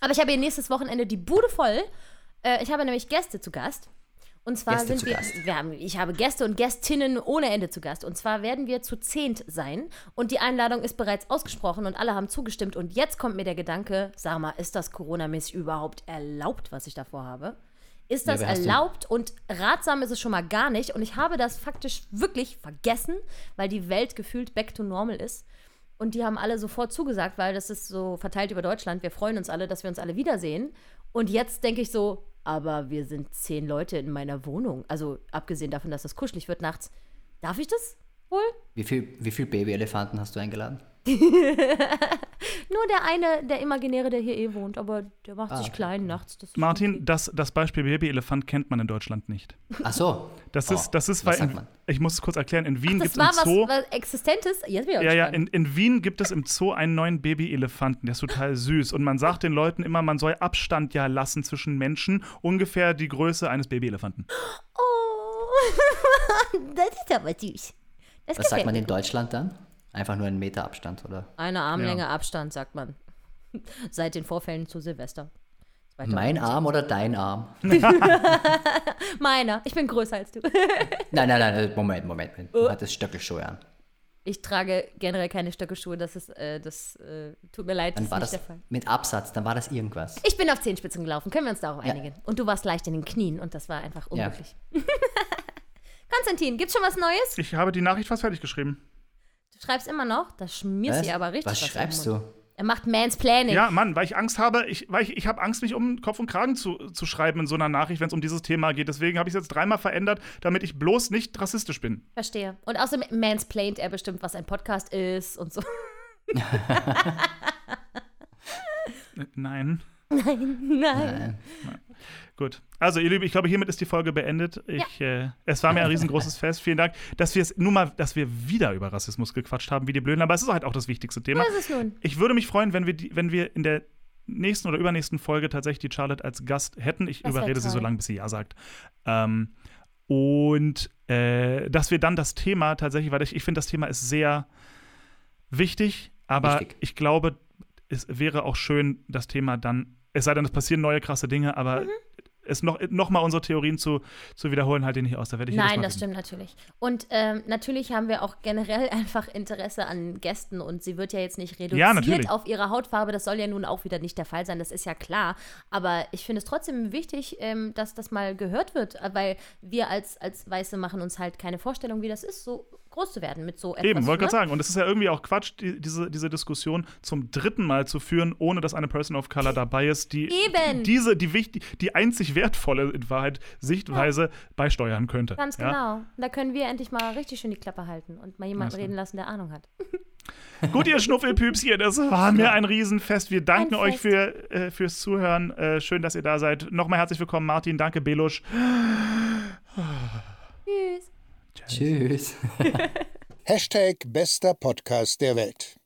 Aber ich habe hier nächstes Wochenende die Bude voll. Äh, ich habe nämlich Gäste zu Gast. Und zwar Gäste sind wir, wir haben, ich habe Gäste und Gästinnen ohne Ende zu Gast. Und zwar werden wir zu zehnt sein. Und die Einladung ist bereits ausgesprochen und alle haben zugestimmt. Und jetzt kommt mir der Gedanke, sag mal, ist das coronamäßig überhaupt erlaubt, was ich davor habe? Ist Ja, das du? erlaubt und ratsam ist es schon mal gar nicht. Und ich habe das faktisch wirklich vergessen, weil die Welt gefühlt back to normal ist. Und die haben alle sofort zugesagt, weil das ist so verteilt über Deutschland. Wir freuen uns alle, dass wir uns alle wiedersehen. Und jetzt denke ich so, aber wir sind zehn Leute in meiner Wohnung. Also abgesehen davon, dass das kuschelig wird nachts. Darf ich das wohl? Wie viel, wie viel Babyelefanten hast du eingeladen? Nur der eine, der Imaginäre, der hier eh wohnt, aber der macht sich okay. klein nachts. Das Martin, okay. das, das Beispiel Babyelefant kennt man in Deutschland nicht. Ach so. Das Oh, ist, das ist, was weil in, ich muss es kurz erklären, in Wien gibt es war im was, Zoo. was Existentes. Jetzt bin ich Ja, ja, in, in Wien gibt es im Zoo einen neuen Babyelefanten, der ist total süß. Und man sagt den Leuten immer, man soll Abstand ja lassen zwischen Menschen, ungefähr die Größe eines Babyelefanten. Oh, das ist aber süß. Das Was sagt man in Deutschland dann? Einfach nur einen Meter Abstand, oder? Eine Armlänge Abstand, sagt man. Seit den Vorfällen zu Silvester. Mein Arm oder dein Arm? Meiner. Ich bin größer als du. Nein, nein, nein, Moment, Moment. Moment. Du hattest Stöckelschuhe an. Ich trage generell keine Stöckelschuhe. Das ist, äh, das äh, tut mir leid, das Dann ist war nicht das der Fall. mit Absatz, dann war das irgendwas. Ich bin auf Zehenspitzen gelaufen. Können wir uns darauf Ja. einigen? Und du warst leicht in den Knien und das war einfach Ja. unglücklich. Konstantin, gibt's schon was Neues? Ich habe die Nachricht fast fertig geschrieben. Du schreibst immer noch. Da schmierst Was? du aber richtig. Was im schreibst du? Er macht Mansplaining. Ja, Mann, weil ich Angst habe, ich, weil ich, ich habe Angst, mich um Kopf und Kragen zu, zu schreiben in so einer Nachricht, wenn es um dieses Thema geht. Deswegen habe ich es jetzt dreimal verändert, damit ich bloß nicht rassistisch bin. Verstehe. Und außerdem mansplaint er bestimmt, was ein Podcast ist und so. Äh, Nein. Nein. Gut. Also, ihr Lieben, ich glaube, hiermit ist die Folge beendet. Ich, äh, es war mir ein riesengroßes Fest. Vielen Dank, dass wir es nun mal, dass wir wieder über Rassismus gequatscht haben, wie die Blöden. Aber es ist halt auch das wichtigste Thema. Was ist es nun? Ich würde mich freuen, wenn wir, die, wenn wir in der nächsten oder übernächsten Folge tatsächlich die Charlotte als Gast hätten. Ich Das überrede sie so lange, bis sie Ja sagt. Ähm, und äh, dass wir dann das Thema tatsächlich, weil ich, ich finde, das Thema ist sehr wichtig, aber Wichtig. ich glaube, es wäre auch schön, das Thema dann, es sei denn, es passieren neue krasse Dinge, aber Mhm. es noch, noch mal unsere Theorien zu, zu wiederholen, halt die nicht aus. Da werde ich Nein, das stimmt natürlich. Und ähm, natürlich haben wir auch generell einfach Interesse an Gästen und sie wird ja jetzt nicht Ja, reduziert auf ihre Hautfarbe. Das soll ja nun auch wieder nicht der Fall sein, das ist ja klar. Aber ich finde es trotzdem wichtig, ähm, dass das mal gehört wird, äh, weil wir als, als Weiße machen uns halt keine Vorstellung, wie das ist, so groß zu werden mit so etwas. Eben, wollte ne? gerade sagen. Und es ist ja irgendwie auch Quatsch, die, diese, diese Diskussion zum dritten Mal zu führen, ohne dass eine Person of Color dabei ist, die Eben. diese, die wichtig, die einzig wertvolle in Wahrheit Sichtweise beisteuern könnte. Ganz Ja? genau. Da können wir endlich mal richtig schön die Klappe halten und mal jemanden reden lassen, der Ahnung hat. Gut, ihr Schnuffelpüpschen, das war mir ein Riesenfest. Wir danken euch für, äh, fürs Zuhören. Äh, schön, dass ihr da seid. Nochmal herzlich willkommen, Martin. Danke, Belusch. Tschüss. Tschüss. Hashtag bester Podcast der Welt.